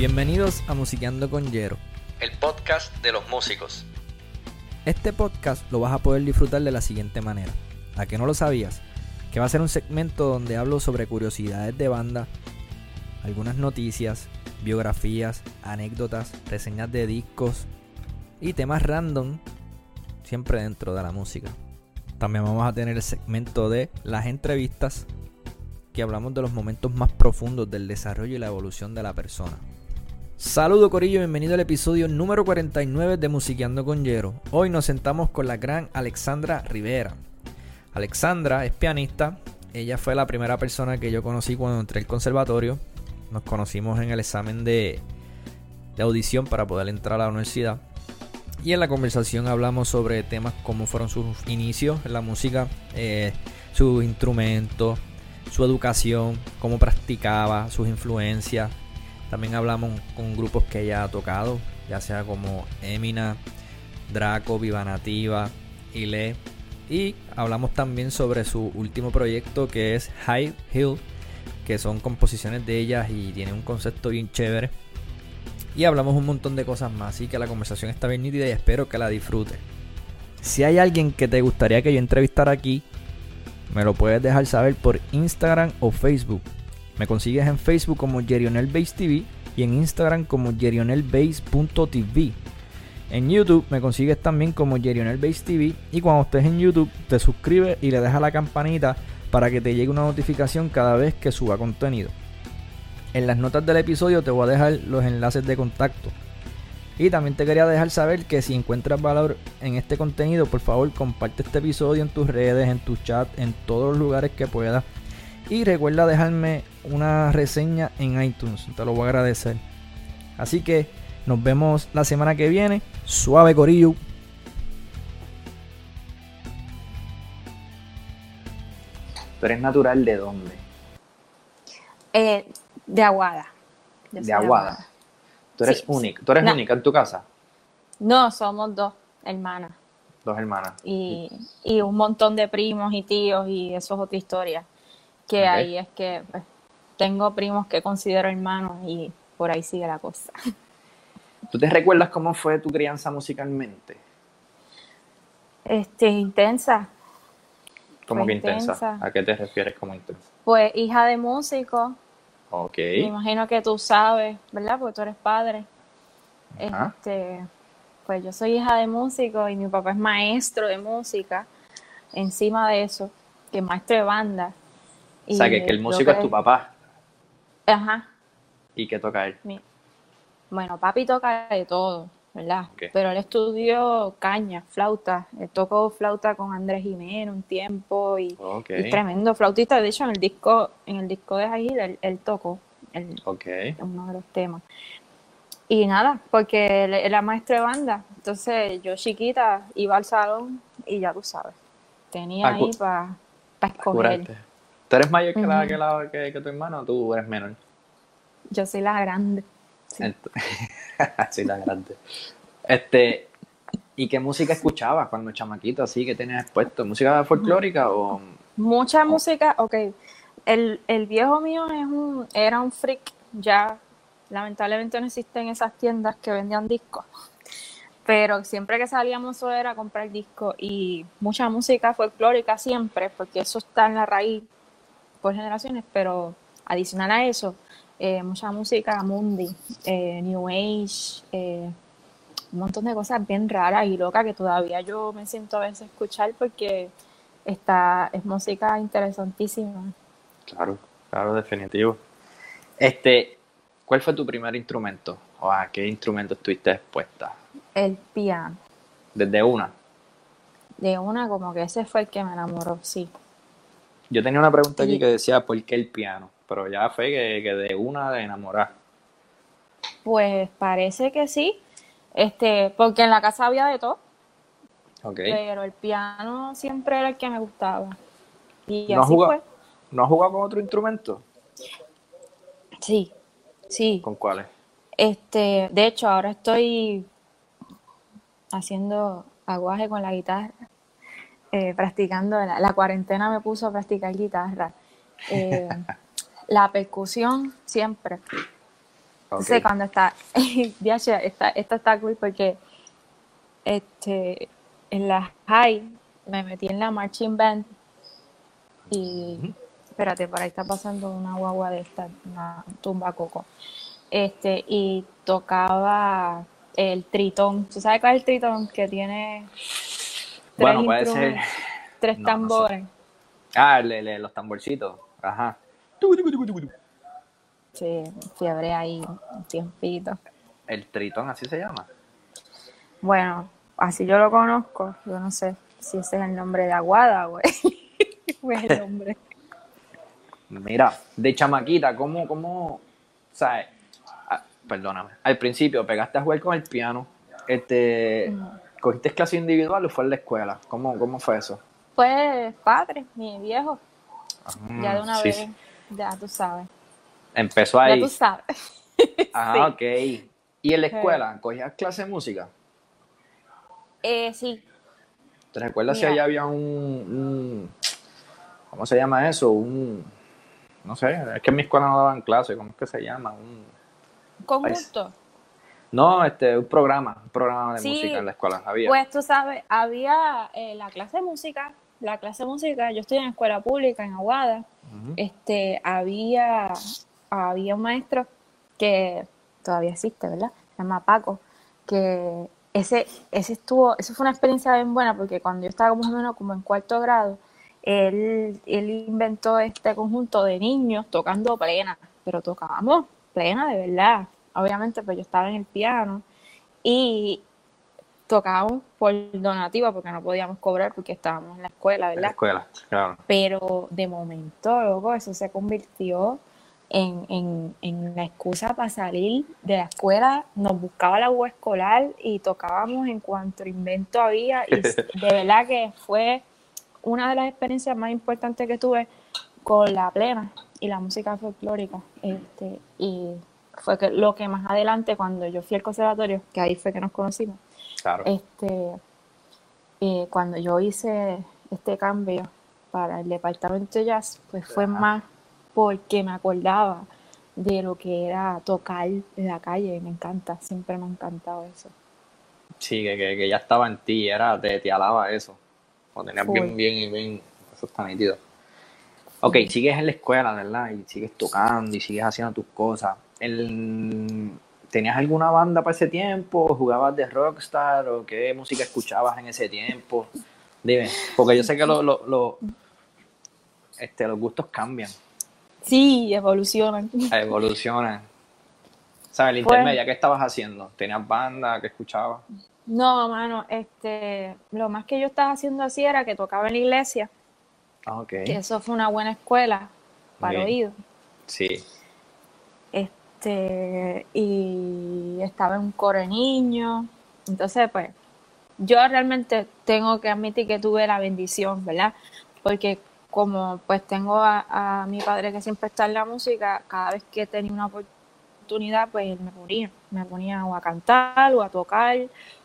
Bienvenidos a Musiqueando con Yero, el podcast de los músicos. Este podcast lo vas a poder disfrutar de la siguiente manera. ¿A que no lo sabías? Que va a ser un segmento donde hablo sobre curiosidades de banda, algunas noticias, biografías, anécdotas, reseñas de discos y temas random, siempre dentro de la música. También vamos a tener el segmento de las entrevistas, que hablamos de los momentos más profundos del desarrollo y la evolución de la persona. Saludo Corillo, bienvenido al episodio número 49 de Musiqueando con Yero. Hoy nos sentamos con la gran Alexandra Rivera. Alexandra es pianista, ella fue la primera persona que yo conocí cuando entré al conservatorio. Nos conocimos en el examen de, audición para poder entrar a la universidad. Y en la conversación hablamos sobre temas como fueron sus inicios en la música, eh, sus instrumentos, su educación, cómo practicaba, sus influencias, también hablamos con grupos que ella ha tocado, ya sea como Emina, Draco, Viva Nativa, Ile. Y hablamos también sobre su último proyecto que es High Hill, que son composiciones de ellas y tiene un concepto bien chévere. Y hablamos un montón de cosas más, así que la conversación está bien nítida y espero que la disfrutes. Si hay alguien que te gustaría que yo entrevistara aquí, me lo puedes dejar saber por Instagram o Facebook. Me consigues en Facebook como Base TV y en Instagram como jerionelbase.tv. En YouTube me consigues también como Base TV y cuando estés en YouTube te suscribes y le dejas la campanita para que te llegue una notificación cada vez que suba contenido. En las notas del episodio te voy a dejar los enlaces de contacto. Y también te quería dejar saber que si encuentras valor en este contenido, por favor comparte este episodio en tus redes, en tu chat, en todos los lugares que puedas y recuerda dejarme una reseña en iTunes. Te lo voy a agradecer. Así que nos vemos la semana que viene. Suave Corillo. ¿Tú eres natural de dónde? Eh, de Aguada. de Aguada. ¿Tú eres única? ¿Tú eres única en tu casa? No, somos dos hermanas. Dos hermanas. Y, y un montón de primos y tíos y eso es otra historia que ahí es que pues, tengo primos que considero hermanos y por ahí sigue la cosa. ¿Tú te recuerdas cómo fue tu crianza musicalmente? Este, intensa. ¿Cómo que intensa? ¿A qué te refieres como intensa? Pues hija de músico. Ok. Me imagino que tú sabes, ¿verdad? Porque tú eres padre. Este, pues yo soy hija de músico y mi papá es maestro de música. Encima de eso, que es maestro de banda. O sea, que, el músico es tu papá. Ajá. ¿Y qué toca él? Bueno, papi toca de todo, ¿verdad? Pero él estudió caña, flauta. Él tocó flauta con Andrés Jiménez un tiempo y, tremendo flautista. De hecho, en el disco, en el disco de Jair, él, tocó el, uno de los temas. Y nada, porque él era maestro de banda. Entonces yo chiquita iba al salón y ya tú sabes, tenía ahí para escoger. ¿Tú eres mayor que, la, que, la, que, tu hermano o tú eres menor? Yo soy la grande. Sí. soy la grande. Este, ¿Y qué música escuchabas cuando chamaquito así que tenías expuesto? ¿Música folclórica o...? Mucha música, ok. El, el, viejo mío es un, era un freak, ya lamentablemente no existen esas tiendas que vendían discos, pero siempre que salíamos eso era comprar discos y mucha música folclórica siempre, porque eso está en la raíz por generaciones, pero adicional a eso, eh, mucha música mundi, eh, New Age, eh, un montón de cosas bien raras y locas que todavía yo me siento a veces escuchar porque está, es música interesantísima. Claro, claro, definitivo. Este, ¿cuál fue tu primer instrumento? ¿O a qué instrumento estuviste expuesta? El piano. ¿Desde una? De una, como que ese fue el que me enamoró, sí. Yo tenía una pregunta aquí que decía, ¿por qué el piano? Pero ya fue que, de una de enamorar. Pues parece que sí, este, porque en la casa había de todo. Okay. Pero el piano siempre era el que me gustaba. Y ¿No así fue. ¿No has jugado con otro instrumento? Sí, sí. ¿Con cuáles? Este, de hecho, ahora estoy haciendo aguaje con la guitarra. Eh, practicando, la, cuarentena me puso a practicar guitarra. Eh, la percusión siempre. Entonces, cuando está, está, esto está cool porque este, en la high me metí en la marching band y, espérate, por ahí está pasando una guagua de esta, una tumba coco. Este, y tocaba el tritón. ¿Tú sabes cuál es el tritón? Que tiene Bueno, puede ser. tres No, no sé. tambores. Ah, el- el- los tamborcitos. Ajá. Sí, fiebre ahí un tiempito. El tritón, así se llama. Bueno, así yo lo conozco. Yo no sé si ese es el nombre de Aguada, güey. o es el nombre. Mira, de chamaquita, ¿cómo, cómo, sabes? Ah, perdóname. Al principio pegaste a jugar con el piano. Este, ¿cogiste clase individual o fue en la escuela? ¿Cómo, cómo fue eso? Pues padre, mi viejo, ya de una sí, vez, sí. ya tú sabes. Empezó Ya ahí. tú sabes. Ah, ok. ¿Y en la escuela cogías clase de música? Eh, sí, ¿Te recuerdas si allá había un, un- ¿Cómo se llama eso? Un. No sé, es que en mi escuela no daban clase. ¿Cómo es que se llama? Un, conjunto. No, este, un programa. Un programa de Sí, música en la escuela. Había. Pues tú sabes, había eh, la clase de música, la clase de música, yo estoy en escuela pública en Aguada, este, había, había un maestro que todavía existe, ¿verdad? Se llama Paco, que ese, ese estuvo, eso fue una experiencia bien buena porque cuando yo estaba más o menos como en cuarto grado, él, él inventó este conjunto de niños tocando plena, pero tocábamos plena de verdad. Obviamente, pues yo estaba en el piano y tocábamos por donativa porque no podíamos cobrar porque estábamos en la escuela, En la ¿verdad? escuela, claro. Pero de momento, loco, eso se convirtió en, en, en la excusa para salir de la escuela. Nos buscaba la U escolar y tocábamos en cuanto invento había. Y de verdad que fue una de las experiencias más importantes que tuve con la plena y la música folclórica. Este, y fue que lo que más adelante, cuando yo fui al conservatorio, que ahí fue que nos conocimos, Claro. este, eh, cuando yo hice este cambio para el departamento de jazz, pues fue Ajá. más porque me acordaba de lo que era tocar en la calle, me encanta, siempre me ha encantado eso. Sí, que, que, que ya estaba en ti, era, te, te alaba eso. Lo tenías bien, bien, bien. Eso está nítido. Ok, sigues en la escuela, ¿verdad? Y sigues tocando y sigues haciendo tus cosas. El- ¿Tenías alguna banda para ese tiempo? ¿Jugabas de rockstar? ¿O qué música escuchabas en ese tiempo? Dime, porque yo sé que lo, lo- lo- este, los gustos cambian, Sí, evolucionan. evolucionan. ¿Sabes? La Pues- intermedia, ¿qué estabas haciendo? ¿Tenías banda? ¿Qué escuchabas? No, mano, este, lo más que yo estaba haciendo así era que tocaba en la iglesia, Ah, ok. que eso fue una buena escuela para oído. Sí. Este y estaba en un coro de niños entonces pues yo realmente tengo que admitir que tuve la bendición verdad porque como pues tengo a, a mi padre que siempre está en la música cada vez que tenía una oportunidad pues él me ponía me ponía o a cantar o a tocar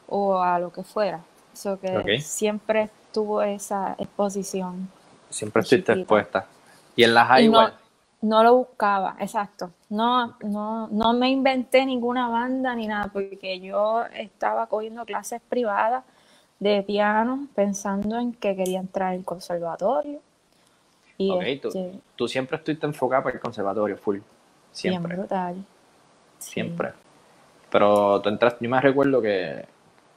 o a lo que fuera eso que siempre tuvo esa exposición Siempre estuviste expuesta. Y en las high no, igual. no lo buscaba, exacto. No, no, no me inventé ninguna banda ni nada, porque yo estaba cogiendo clases privadas de piano pensando en que quería entrar al conservatorio. Y Ok, tú, este, tú siempre estuviste enfocada para el conservatorio, full. bien Siempre, brutal. Sí. siempre. Pero tú entraste, yo me recuerdo que,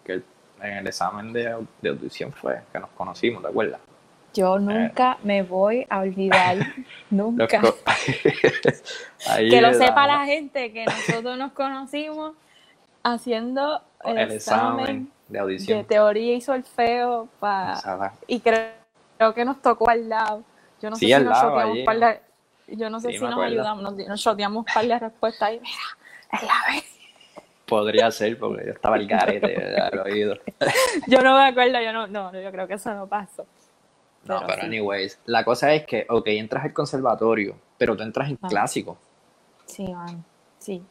que en el examen de audición fue que nos conocimos, ¿te acuerdas? Yo nunca me voy a olvidar, nunca. Ahí Que lo sepa la gente que nosotros nos conocimos haciendo el, el examen examen de de audición. teoría y solfeo para y creo, creo que nos tocó al lado. Yo no sé Sí, si al nos un par de, yo no sé Sí, si nos acuerdo. ayudamos, nos, nos shoteamos un par de respuestas y mira, es la vez. Podría ser, porque yo estaba el garete al oído. Yo no me acuerdo, yo no, no, yo creo que eso no pasó. No, Pero pero sí. anyways, la cosa es que, ok, entras al conservatorio, pero tú entras en Ah. clásico. Sí, man, sí.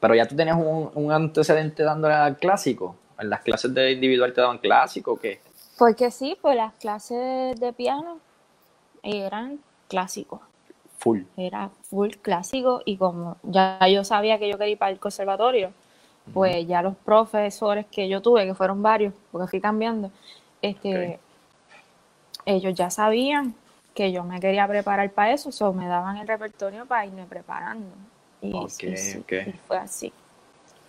Pero ya tú tenías un, un antecedente dándole al clásico. En las clases de individual te daban clásico o qué? Porque sí, pues las clases de piano eran clásicos. Full. era full clásico y como ya yo sabía que yo quería ir para el conservatorio, pues ya los profesores que yo tuve, que fueron varios, porque fui cambiando, este. Ellos ya sabían que yo me quería preparar para eso, o me daban el repertorio para irme preparando. Y, Ok, y sí, fue así.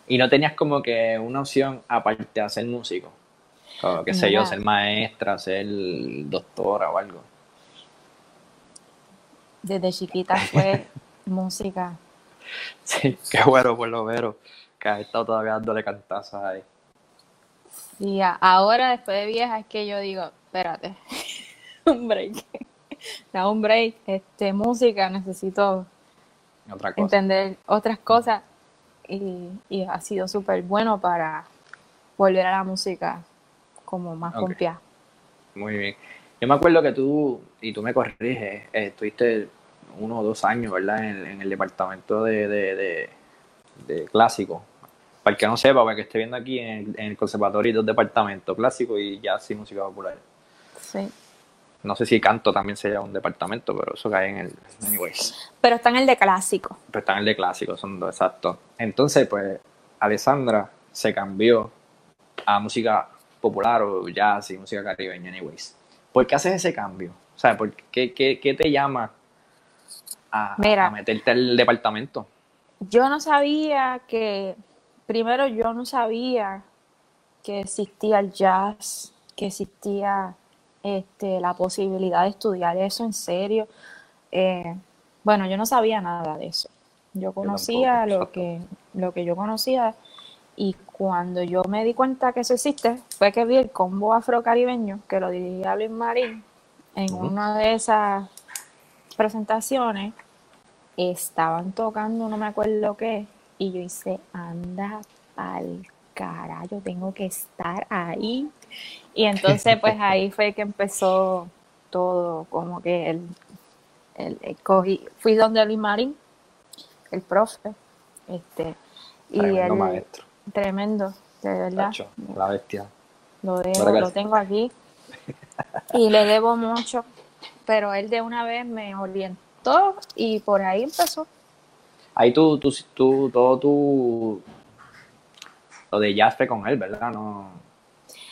Y no tenías como que una opción aparte de ser músico. Como, qué sé yo, ser maestra, ser doctora o algo. Desde chiquita fue música. Sí, qué bueno por lo menos. Que has estado todavía dándole cantazos ahí. A- ahora, después de vieja, es que yo digo, espérate, un break. Da un break, este, música, necesito Otra cosa. entender otras cosas y, y ha sido súper bueno para volver a la música como más confiada. Muy bien. Yo me acuerdo que tú, y tú me corriges, eh, estuviste uno o dos años, ¿verdad? En, en el departamento de, de, de, de clásico. Para el que no sepa, para que esté viendo aquí en el, en el conservatorio hay dos departamentos, clásico y jazz y música popular. Sí. No sé si canto también sería un departamento, pero eso cae en el... Anyways. Pero está en el de clásico. Pero están en el de clásico, son dos, exacto. Entonces, pues, Alessandra se cambió a música popular o jazz y música caribeña, anyways. ¿Por qué haces ese cambio? O sea, ¿por qué, qué, qué te llama a, Mira. a meterte al departamento? Yo no sabía que, primero yo no sabía que existía el jazz, que existía este, la posibilidad de estudiar eso en serio. Eh, bueno, yo no sabía nada de eso. Yo conocía lo que, lo que yo conocía y cuando yo me di cuenta que eso existe, fue que vi el combo afrocaribeño que lo dirigía Luis Marín en una de esas presentaciones estaban tocando, no me acuerdo qué, y yo hice, anda al carajo, tengo que estar ahí. Y entonces, pues ahí fue que empezó todo, como que el, el, el cogí, fui donde Luis Marín, el profe, este, y Tremendo él, maestro. tremendo, de verdad, Tacho, la bestia. lo, lo tengo aquí, y le debo mucho, pero él de una vez me orientó y por ahí empezó. Ahí tú, tú, tú, todo tu... Lo de jazz fue con él, ¿verdad? No...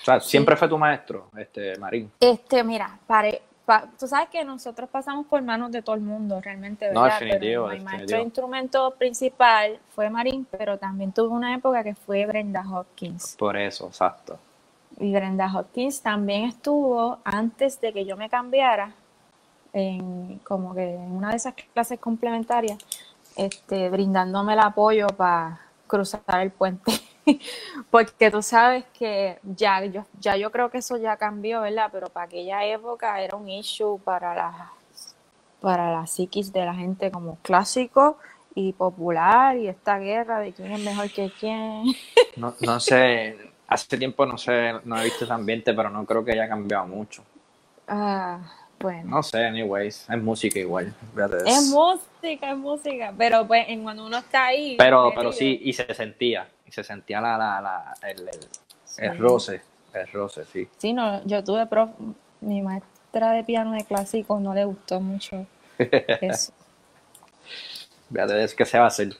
O sea, siempre fue tu maestro, este, Marín. Este, mira, pare, pa- tú sabes que nosotros pasamos por manos de todo el mundo, realmente, No, definitivo, Pero mi maestro de instrumento principal fue Marín, pero también tuve una época que fue Brenda Hopkins. Por eso, exacto. Y Brenda Hopkins también estuvo antes de que yo me cambiara, en como que en una de esas clases complementarias, este, brindándome el apoyo para cruzar el puente. Porque tú sabes que ya yo, ya yo creo que eso ya cambió, ¿verdad? Pero para aquella época era un issue para la, para la psiquis de la gente como clásico y popular y esta guerra de quién es mejor que quién. No, no sé, hace tiempo no sé, no he visto ese ambiente, pero no creo que haya cambiado mucho. Ah, bueno. No sé, anyways, es música igual. Es música, es música, pero pues en cuando uno está ahí. Pero, pero sí, y se sentía, y se sentía la, la, la, el, el, el Sí. roce, el roce, sí. Sí, no, yo tuve prof, mi maestra de piano de clásico no le gustó mucho eso. Eso que se va a hacer.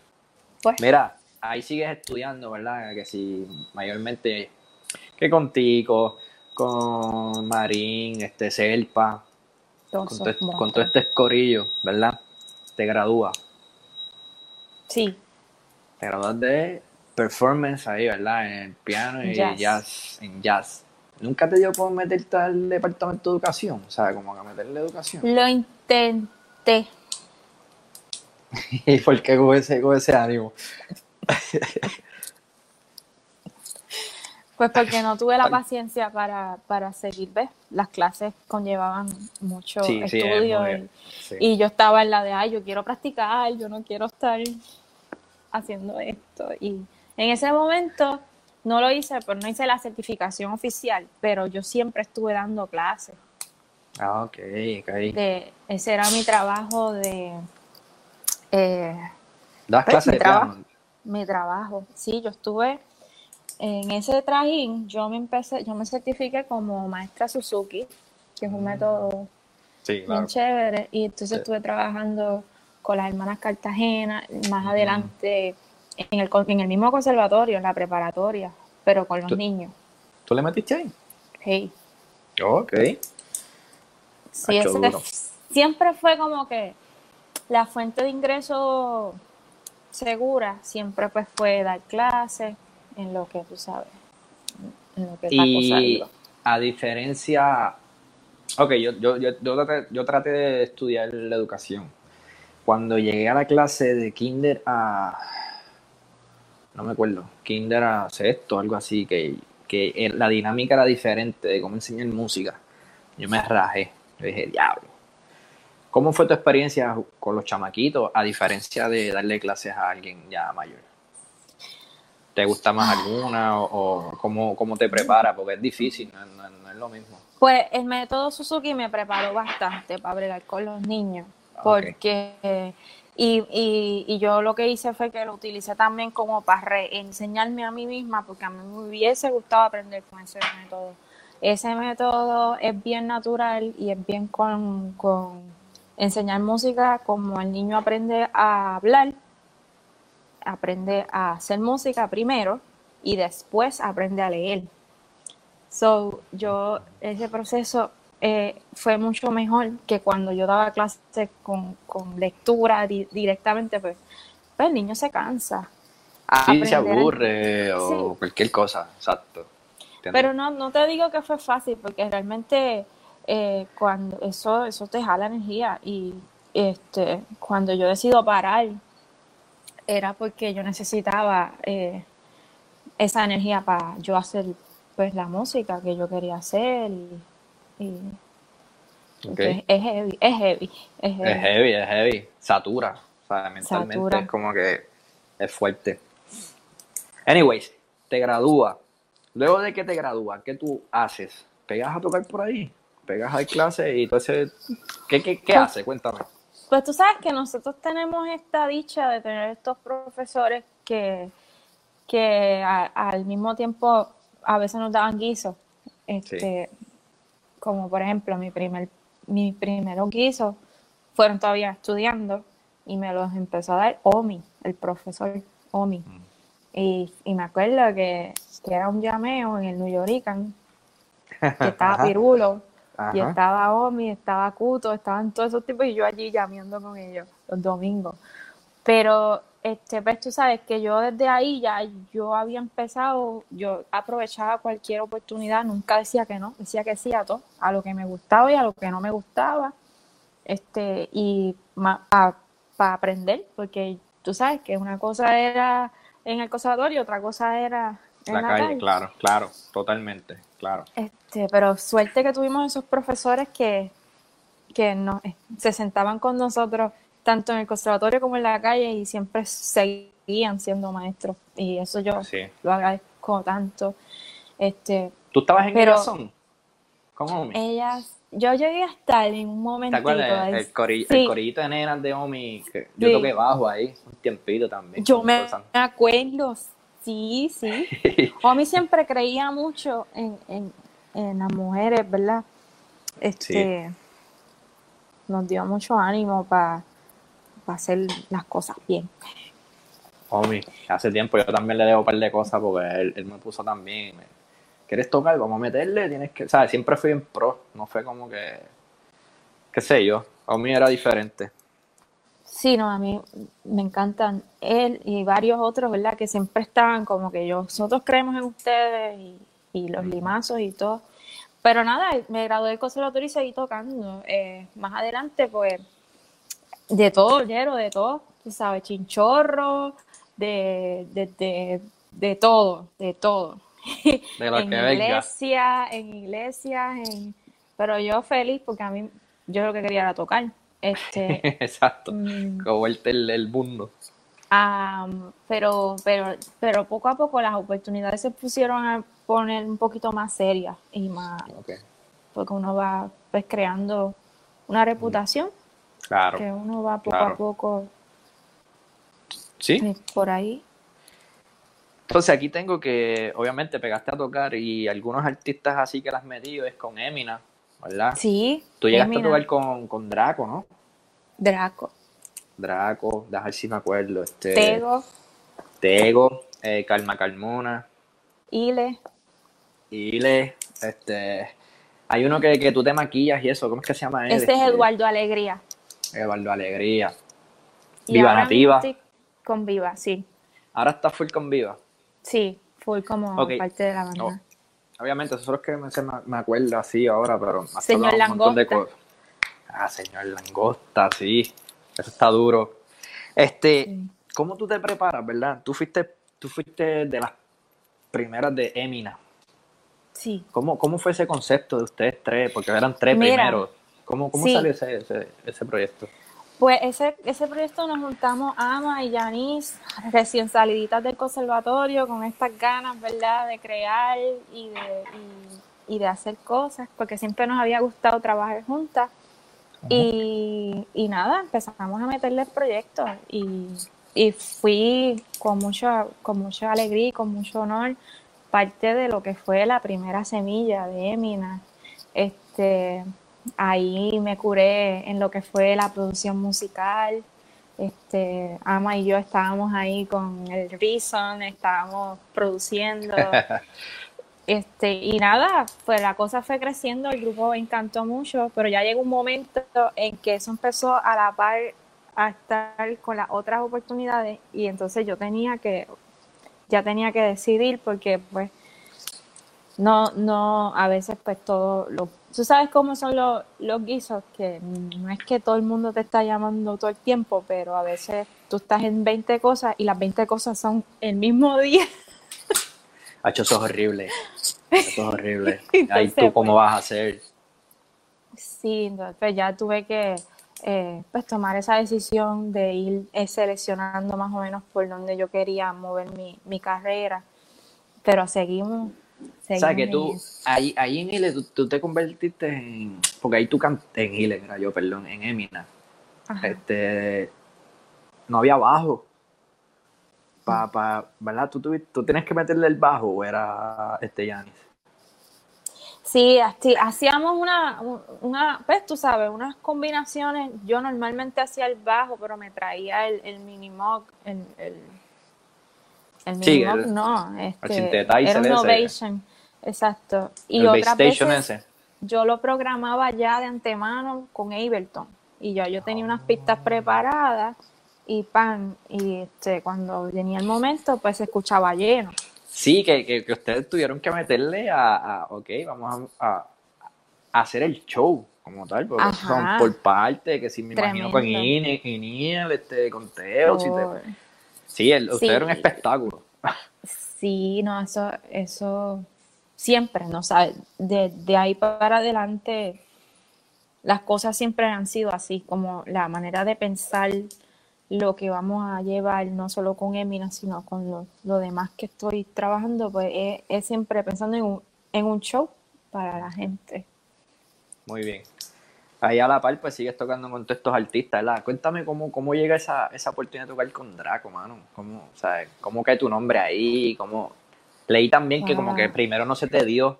Pues, Mira, ahí sigues estudiando, ¿verdad? Que si mayormente, que contigo, con Marín, este, Selpa, con este- con todo este escorillo, ¿verdad? Te gradúas. Sí, Te gradúas de performance ahí, ¿verdad? En el piano y Jazz. jazz. en jazz. ¿Nunca te dio por meterte al departamento de educación? O sea, como que meterle educación. lo intenté. ¿Y por qué con ese, con ese ánimo? Pues porque no tuve la paciencia para, para seguir, ¿ves? Las clases conllevaban mucho Sí, sí, es estudio y, sí. y yo estaba en la de, ay, yo quiero practicar, yo no quiero estar haciendo esto. Y en ese momento no lo hice, pero no hice la certificación oficial, pero yo siempre estuve dando clases. Ah, ok, ok. De, ese era mi trabajo de... eh, ¿Das pues, clases mi de trabajo. piano? mi trabajo. Sí, yo estuve en ese trajín, yo me empecé, yo me certifiqué como maestra Suzuki, que es un método Sí, bien claro. chévere, y entonces Sí. estuve trabajando con las hermanas Cartagena, más adelante en el, en el mismo conservatorio, en la preparatoria, pero con los niños. ¿Tú le metiste ahí? Sí. Ok. Sí, siempre fue como que la fuente de ingreso segura siempre pues fue dar clases en lo que tú sabes, en lo que y a diferencia, ok, yo, yo, yo, traté, yo traté de estudiar la educación. Cuando llegué a la clase de kinder a, no me acuerdo, kinder a sexto, algo así, que, que la dinámica era diferente de cómo enseñar música. Yo me rajé, yo dije, diablo. ¿Cómo fue tu experiencia con los chamaquitos a diferencia de darle clases a alguien ya mayor? ¿Te gusta más alguna o, cómo, te prepara? Porque es difícil, no, es lo mismo. Pues el método Suzuki me preparó bastante para bregar con los niños, porque y, y, yo lo que hice fue que lo utilicé también como para reenseñarme a mí misma, porque a mí me hubiese gustado aprender con ese método. Ese método es bien natural y es bien con, con enseñar música como el niño aprende a hablar, aprende a hacer música primero y después aprende a leer. So, yo, ese proceso eh, fue mucho mejor que cuando yo daba clases con, lectura directamente, pues, pues, el niño se cansa. Sí, se aburre o cualquier cosa, exacto. Pero no, no te digo que fue fácil, porque realmente eh, cuando eso, eso te jala energía y este, cuando yo decido parar, era porque yo necesitaba eh, esa energía para yo hacer pues la música que yo quería hacer y es heavy, es heavy, es heavy. Es heavy, Satura. O sea, mentalmente es como que es fuerte. Anyways, te gradúa. Luego de que te gradúa, ¿qué tú haces? ¿Pegas a tocar por ahí? ¿Pegas a clase y entonces qué, qué, qué pues, haces? Cuéntame. Pues tú sabes que nosotros tenemos esta dicha de tener estos profesores que, que al mismo tiempo a veces nos daban guiso. Este, Como por ejemplo mi primer mis primeros guisos fueron todavía estudiando y me los empezó a dar Omi, el profesor Omi. Mm. Y, me acuerdo que, era un llameo en el New Yorican, que estaba Pirulo, y estaba Omi, estaba Cuto, estaban todos esos tipos y yo allí llameando con ellos los domingos. Pero este, pues tú sabes que yo desde ahí ya yo había empezado, yo aprovechaba cualquier oportunidad, nunca decía que no, decía que sí a todo, a lo que me gustaba y a lo que no me gustaba, este, y para aprender, porque tú sabes que una cosa era en el conservatorio y otra cosa era en la, calle, Claro, claro, totalmente, claro. Este, pero suerte que tuvimos esos profesores que, que no, se sentaban con nosotros tanto en el conservatorio como en la calle y siempre seguían siendo maestros y eso yo lo agradezco tanto. Este, ¿Tú estabas en pero son? ¿Cómo Ellas, yo llegué a estar en un momento. ¿Te acuerdas? El, el, corillito de nenas de Omi, que yo toqué bajo ahí un tiempito también. Yo me, acuerdo, sí, sí. Omi siempre creía mucho en, en, en las mujeres, ¿verdad? Este, Nos dio mucho ánimo para para hacer las cosas bien. Omi, hace tiempo yo también le debo un par de cosas porque él, me puso también. ¿Quieres tocar? Vamos a meterle, tienes que. ¿Sabes? Siempre fui en pro, no fue como que. ¿Qué sé yo? Omi era diferente. Sí, no, a mí me encantan él y varios otros, ¿verdad? Que siempre estaban como que yo, nosotros creemos en ustedes y, los limazos y todo. Pero nada, me gradué del conservatorio y seguí tocando. Eh, más adelante, pues, de todo, lleno de todo, tú sabes, chinchorro, de, de, de, todo, de todo. De lo en que iglesia, en iglesia, en... pero yo feliz porque a mí, yo lo que quería era tocar. Este, Exacto, mm, como el, el, mundo. pero, pero, pero poco a poco las oportunidades se pusieron a poner un poquito más serias y más, porque uno va pues creando una reputación Claro. Que uno va poco a poco. Sí. Eh, por ahí. Entonces aquí tengo que, obviamente, pegaste a tocar y algunos artistas así que las metido es con Emina, ¿verdad? Sí. Tú llegaste a tocar con, Draco, ¿no? Draco. Draco, déjame ver si me acuerdo. Este, Tego, Tego, eh, Calma Carmona, Ile. Ile, este. Hay uno que, que tú te maquillas y eso, ¿cómo es que se llama él? Ese es Este, Eduardo Alegría. Eduardo Alegría. Y Viva Nativa. Con Viva, sí. Ahora está full con Viva. Sí, full como parte de la banda. Oh, Obviamente, esos son los que me, me, acuerdo así ahora, pero has Señor hablado un montón de Langosta. cosas. Ah, señor Langosta, sí. Eso está duro. Este, Sí. ¿cómo tú te preparas, verdad? Tú fuiste, tú fuiste de las primeras de Emina. Sí. ¿Cómo, ¿Cómo fue ese concepto de ustedes tres? Porque eran tres Mira, primeros. ¿Cómo, cómo sí. salió ese, ese, ese proyecto? Pues ese, ese proyecto nos juntamos Ama y Yanis, recién saliditas del conservatorio, con estas ganas, ¿verdad?, de crear y de, y, y de hacer cosas, porque siempre nos había gustado trabajar juntas. Y, y nada, empezamos a meterle el proyecto y, y fui con mucha, con mucha alegría y con mucho honor parte de lo que fue la primera semilla de Emina. Este, ahí me curé en lo que fue la producción musical. Este, Ama y yo estábamos ahí con el Reason, estábamos produciendo. Este, y nada, pues la cosa fue creciendo, el grupo encantó mucho, pero ya llegó un momento en que eso empezó a la par a estar con las otras oportunidades y entonces yo tenía que, ya tenía que decidir porque pues no, no, a veces pues todo lo, tú sabes cómo son los, los guisos, que no es que todo el mundo te está llamando todo el tiempo, pero a veces tú estás en 20 cosas y las 20 cosas son el mismo día. Hacho, eso es horrible. Eso es horrible. Ahí tú, ¿cómo vas a hacer? Sí, entonces pues, ya tuve que eh, pues tomar esa decisión de ir eh, seleccionando más o menos por donde yo quería mover mi, mi carrera, pero seguimos. O sea, que tú, ahí, ahí en Ile, tú, tú te convertiste en. Porque ahí tú cantaste en Ile, era yo, perdón, en Emina. Ajá. Este. No había bajo. Pa, pa, ¿Verdad? ¿Tú, tuvi- tú tienes que meterle el bajo o era este Yanis? Sí, así- hacíamos una, una, pues tú sabes, unas combinaciones. Yo normalmente hacía el bajo, pero me traía el, el Minimoog, el, el, el Sí, el- no, este, synthesizer era un ese. Ovation, exacto. Y el otras veces ese. yo lo programaba ya de antemano con Ableton y ya yo tenía unas pistas preparadas y pan, y este, cuando venía el momento, pues se escuchaba lleno. Sí, que, que, que ustedes tuvieron que meterle a, a ok, vamos a, a- hacer el show como tal, porque Ajá. son por parte, que sí me imagino con. Ine, Iniel, este, con Teo, sí, te- Por- sí, el, ustedes Sí. era un espectáculo. Sí, no, eso, eso siempre, ¿no? sabes de, de ahí para adelante, las cosas siempre han sido así, como la manera de pensar lo que vamos a llevar, no solo con Emina, sino con lo, lo demás que estoy trabajando, pues es, es siempre pensando en un, en un show para la gente. Muy bien. Ahí a la par, pues sigues tocando con todos estos artistas, ¿verdad? Cuéntame cómo, cómo llega esa, esa oportunidad de tocar con Draco, mano. ¿Cómo, o sea, ¿Cómo cae tu nombre ahí? ¿Cómo... Leí también que como Ah. que primero no se te dio,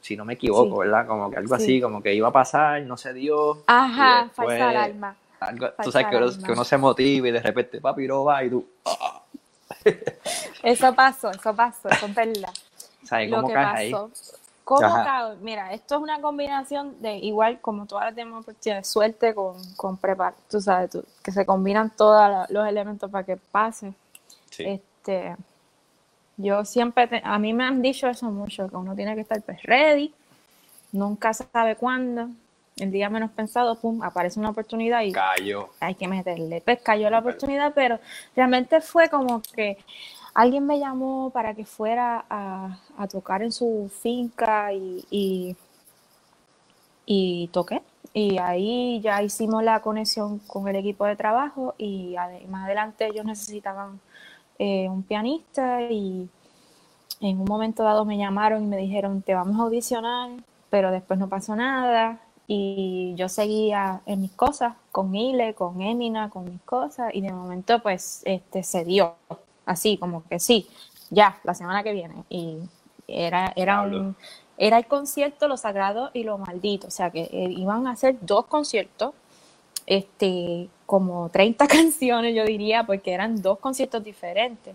si no me equivoco, Sí. ¿verdad? Como que algo Sí. así, como que iba a pasar, no se dio. Ajá, después falsa alarma. algo- tú sabes que uno, que se motiva y de repente, papi, no va y tú, ah, Eso pasó, eso pasó, eso es verdad. ¿sabes lo cómo que caes ahí? ¿Cómo cago? Mira, esto es una combinación de igual como todas las demás oportunidades, suerte con, con prepar, tú sabes, tú- que se combinan todos los elementos para que pase. Sí. Este, yo siempre, te- a mí me han dicho eso mucho, que uno tiene que estar pues, ready, nunca sabe cuándo, el día menos pensado, pum, aparece una oportunidad y Cayó. hay que meterle. Pues cayó la oportunidad, pero realmente fue como que alguien me llamó para que fuera a, tocar en su finca y, y, toqué. Y ahí ya hicimos la conexión con el equipo de trabajo y más adelante ellos necesitaban eh, un pianista y en un momento dado me llamaron y me dijeron, te vamos a audicionar, pero después no pasó nada. Y yo seguía en mis cosas, con Ile, con Emina, con mis cosas, y de momento pues este se dio, así como que sí, ya, la semana que viene. Y era, era un, era el concierto Lo Sagrado y Lo Maldito, o sea que eh, iban a hacer dos conciertos este, como 30 canciones, yo diría, porque eran dos conciertos diferentes.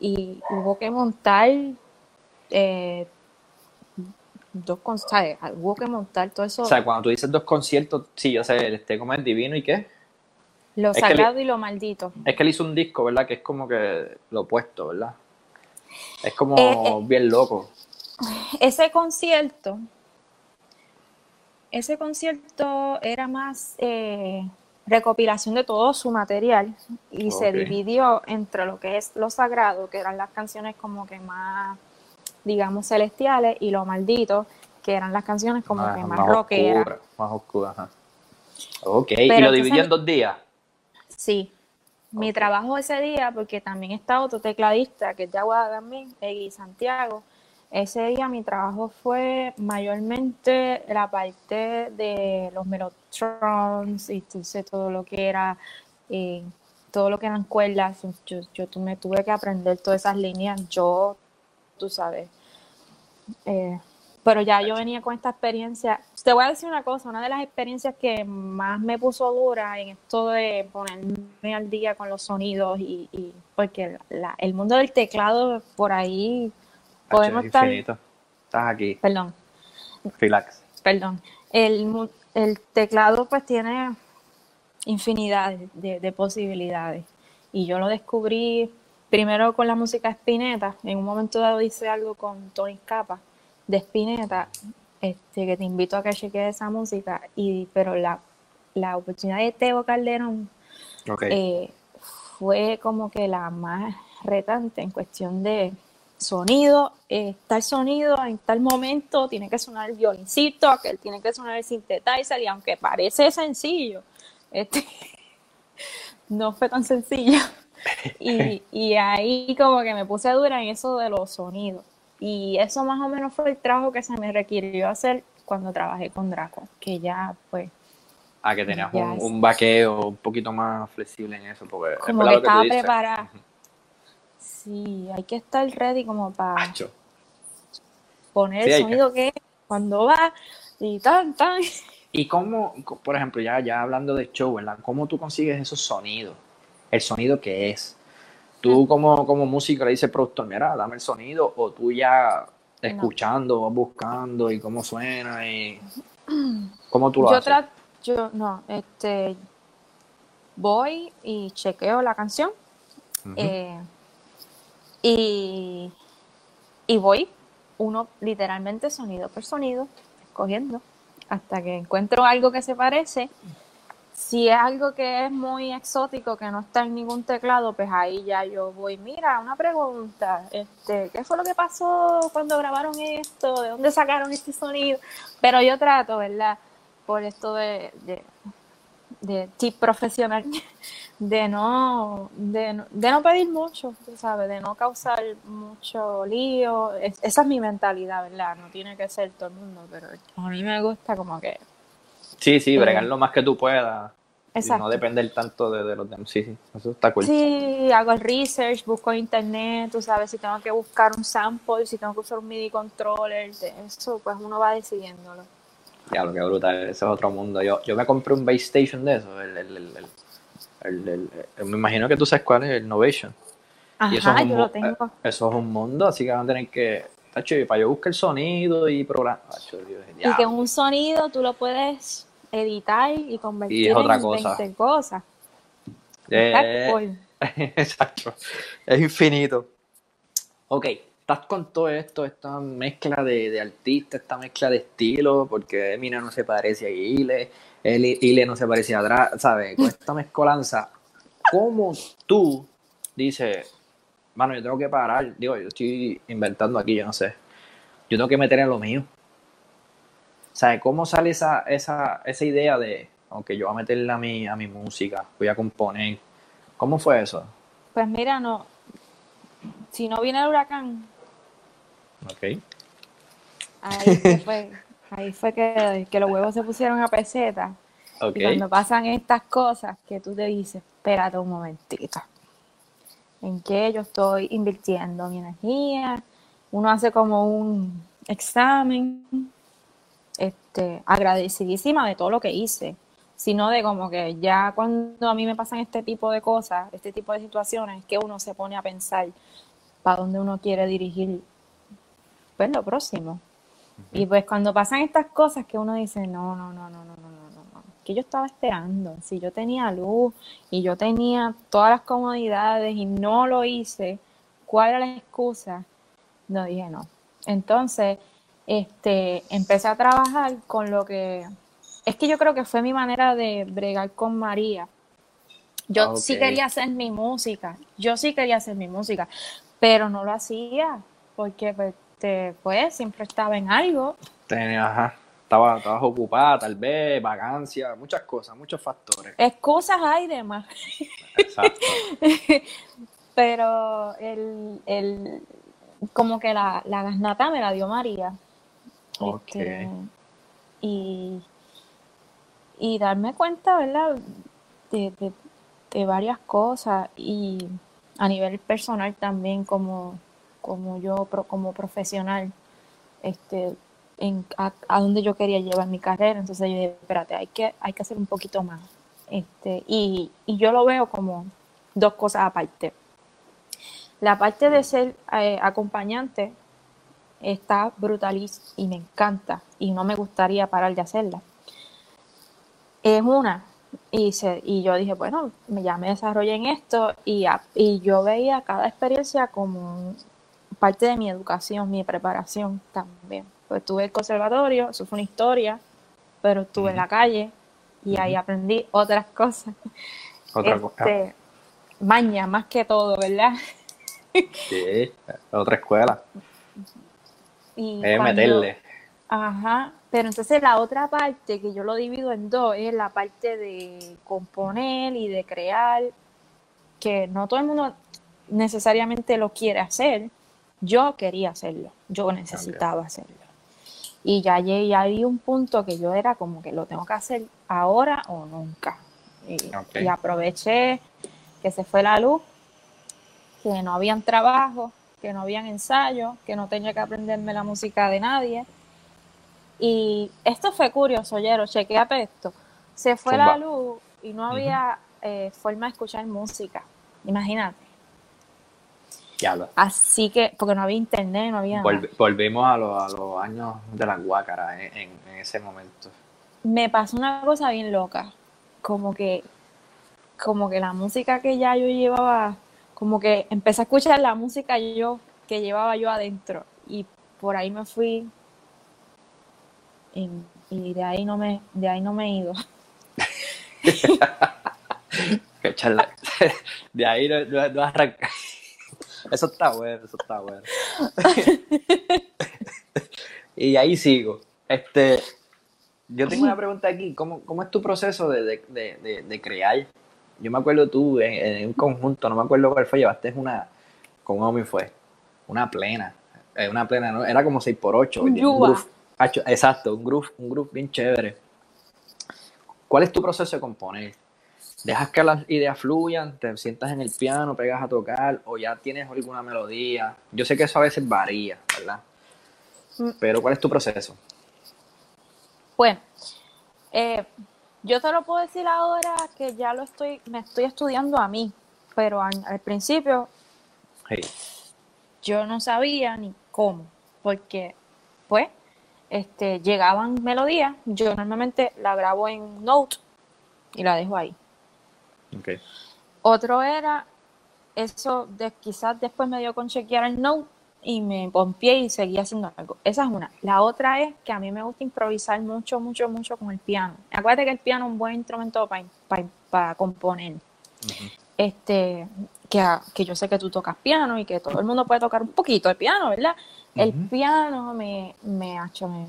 Y hubo que montar eh, dos conciertos, hubo que montar todo eso. O sea, cuando tú dices dos conciertos, sí, yo sé, este, como es divino y qué. Lo sagrado y lo maldito. Es que él hizo un disco, ¿verdad? Que es como que lo opuesto, ¿verdad? Es como eh, eh, bien loco. Ese concierto, ese concierto era más eh, recopilación de todo su material y se dividió entre lo que es lo sagrado, que eran las canciones como que más, digamos, celestiales, y lo maldito, que eran las canciones como que más, más rockeras. más oscuras, Ok, ¿y lo dividió en dos días? Sí. Mi trabajo ese día, porque también está otro tecladista, que es de Aguada también, Egui Santiago. Ese día mi trabajo fue mayormente la parte de los melotrons y todo lo que era, eh, todo lo que eran cuerdas. Yo, yo me tuve que aprender todas esas líneas. Yo, tú sabes, eh, pero ya yo venía con esta experiencia. Te voy a decir una cosa, una de las experiencias que más me puso dura en esto de ponerme al día con los sonidos y, porque el mundo del teclado por ahí podemos estar... Estás aquí. Perdón. Relax. Perdón. El, el teclado pues tiene infinidad de, de posibilidades y yo lo descubrí primero con la música Spinetta. En un momento dado hice algo con Tony Capa de Spinetta, este, que te invito a que cheques esa música, y, pero la, la oportunidad de Teo Calderón eh, fue como que la más retante en cuestión de sonido, eh, tal sonido en tal momento tiene que sonar el violincito, aquel tiene que sonar el sintetizer, y aunque parece sencillo, este, no fue tan sencillo. Y, y ahí como que me puse dura en eso de los sonidos. Y eso más o menos fue el trabajo que se me requirió hacer cuando trabajé con Draco, que ya pues... Ah, que tenías un, un, vaqueo un poquito más flexible en eso, porque... Como que estaba preparada. Sí, hay que estar ready como para poner el sonido que... cuando va y tan, tan. ¿Y cómo, por ejemplo, ya, ya hablando de show, ¿verdad? ¿Cómo tú consigues esos sonidos? El sonido que es. Tú como, como músico le dices productor, mira, dame el sonido, o tú ya escuchando, buscando y cómo suena y cómo tú lo yo haces. yo no, este, voy y chequeo la canción eh, y, y voy uno literalmente sonido por sonido, escogiendo hasta que encuentro algo que se parece si es algo que es muy exótico, que no está en ningún teclado, pues ahí ya yo voy, mira, una pregunta, este, ¿qué fue lo que pasó cuando grabaron esto? ¿De dónde sacaron este sonido? Pero yo trato, ¿verdad? Por esto de, de, tip profesional, de no, de, no pedir mucho, ¿sabes? De no causar mucho lío. esa es mi mentalidad, ¿verdad? No tiene que ser todo el mundo, pero a mí me gusta como que Sí, sí, bregar lo más que tú puedas. Exacto. Y no depender tanto de, los demás. Sí, sí, eso está cool. Sí, hago el research, busco en internet, tú sabes, si tengo que buscar un sample, si tengo que usar un MIDI controller, eso, pues uno va decidiéndolo. Ya, lo que brutal, ese es otro mundo. Yo, yo me compré un base station de eso, el, el, el, me imagino que tú sabes cuál es el Novation. Ajá, y eso es un, yo lo tengo. Eh, eso es un mundo, así que van a tener que Tacho, para yo buscar el sonido y programar. Y que un sonido tú lo puedes editar y convertir en cosa. 20 cosas. Eh, exacto. Es infinito. Ok, estás con todo esto, esta mezcla de, de artistas, esta mezcla de estilo, porque Emina no se parece a Ile, Ile no se parece a Dra, ¿sabes? Con esta mezcolanza, ¿cómo tú dices, mano, yo tengo que parar? Digo, yo estoy inventando aquí, yo no sé. Yo tengo que meter en lo mío. ¿Sabes cómo sale esa, esa, esa idea de, aunque yo voy a meterla a mi, a mi música, voy a componer? ¿Cómo fue eso? Pues mira, no. Si no viene el huracán. Ok. Ahí fue, ahí fue que, los huevos se pusieron a peseta. Y cuando pasan estas cosas que tú te dices, espérate un momentito. ¿En qué yo estoy invirtiendo mi energía? Uno hace como un examen este, agradecidísima de todo lo que hice. sino de como que ya cuando a mí me pasan este tipo de cosas, este tipo de situaciones, que uno se pone a pensar para dónde uno quiere dirigir pues lo próximo. Y pues cuando pasan estas cosas que uno dice, no, no, no, no, no, no, no, no, que yo estaba esperando, si yo tenía luz y yo tenía todas las comodidades y no lo hice, ¿cuál era la excusa? No dije no. Entonces, este, empecé a trabajar con lo que, es que yo creo que fue mi manera de bregar con María. Yo sí quería hacer mi música, yo sí quería hacer mi música, pero no lo hacía porque pues, pues siempre estaba en algo. Tenía, Estaba, estabas ocupada, tal vez, vacancia, muchas cosas, muchos factores. Excusas hay demás. Exacto. Pero el, el, como que la, la gasnata me la dio María. Ok. Este, y, y darme cuenta, ¿verdad? De, de, varias cosas y a nivel personal también como como yo como profesional este en, a, dónde yo quería llevar mi carrera entonces yo dije espérate hay que hay que hacer un poquito más este y, y yo lo veo como dos cosas aparte la parte de ser eh, acompañante está brutalísima y me encanta y no me gustaría parar de hacerla es una y, se, y yo dije, bueno, ya me desarrollé en esto y, y yo veía cada experiencia como parte de mi educación, mi preparación también. Pues estuve en el conservatorio, eso fue una historia, pero estuve en la calle y ahí aprendí otras cosas. Otra cosa. Este, maña, más que todo, ¿verdad? Sí, otra escuela. Y meterle. Ajá, pero entonces la otra parte que yo lo divido en dos es la parte de componer y de crear, que no todo el mundo necesariamente lo quiere hacer, yo quería hacerlo, yo necesitaba hacerlo. Y ya llegué, ya vi un punto que yo era como que lo tengo que hacer ahora o nunca. Y, aproveché que se fue la luz, que no habían trabajo, que no habían ensayo, que no tenía que aprenderme la música de nadie. Y esto fue curioso, Yero, chequeate esto. Se fue la luz y no había eh, forma de escuchar música. Imagínate. Así que, porque no había internet, no había Volvimos a, los años de la guácara en, ese momento. Me pasó una cosa bien loca, como que, como que la música que ya yo llevaba, como que empecé a escuchar la música yo que llevaba yo adentro y por ahí me fui y, de ahí no me, de ahí no me he ido. de ahí no, no, no eso está bueno, eso está bueno. y ahí sigo. Este, yo tengo una pregunta aquí. ¿Cómo, cómo es tu proceso de, de, de, crear? Yo me acuerdo tú en, un conjunto, no me acuerdo cuál fue, llevaste una, con Omi fue, una plena. Eh, una plena, ¿no? Era como 6x8. Un, groove, exacto, un groove, un groove bien chévere. ¿Cuál es tu proceso de componer? dejas que las ideas fluyan, te sientas en el piano, pegas a tocar o ya tienes alguna melodía. Yo sé que eso a veces varía, ¿verdad? Mm. Pero ¿cuál es tu proceso? Bueno, eh, yo te lo puedo decir ahora que ya lo estoy, me estoy estudiando a mí, pero al, principio yo no sabía ni cómo, porque pues este, llegaban melodías, yo normalmente la grabo en Note y la dejo ahí. Otro era, eso de, quizás después me dio con chequear el note y me pompié y seguí haciendo algo. Esa es una. La otra es que a mí me gusta improvisar mucho, mucho, mucho con el piano. Acuérdate que el piano es un buen instrumento para componer. Este, que, que, yo sé que tú tocas piano y que todo el mundo puede tocar un poquito el piano, ¿verdad? El piano me, me, me,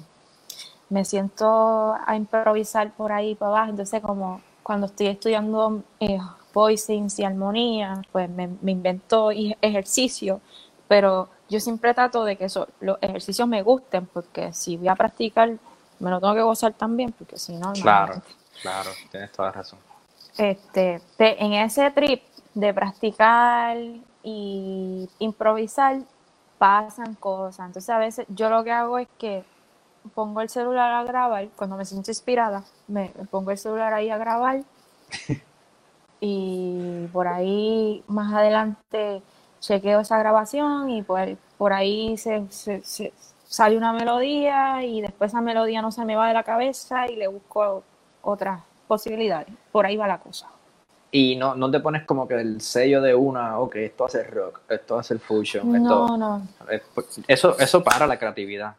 me siento a improvisar por ahí para abajo, entonces como cuando estoy estudiando eh, voicings y armonía, pues me, invento ejercicios, pero yo siempre trato de que eso, los ejercicios me gusten, porque si voy a practicar, me lo tengo que gozar también, porque si no, Claro, claro, tienes toda razón. Este, en ese trip de practicar y improvisar, pasan cosas. Entonces a veces yo lo que hago es que pongo el celular a grabar, cuando me siento inspirada, me, me pongo el celular ahí a grabar y por ahí más adelante chequeo esa grabación y por, por ahí se, se- se- sale una melodía y después esa melodía no se me va de la cabeza y le busco otras posibilidades. Por ahí va la cosa. Y no, no te pones como que el sello de una, ok, esto ser rock, esto ser fusion, esto... No, no. es- Eso, eso para la creatividad.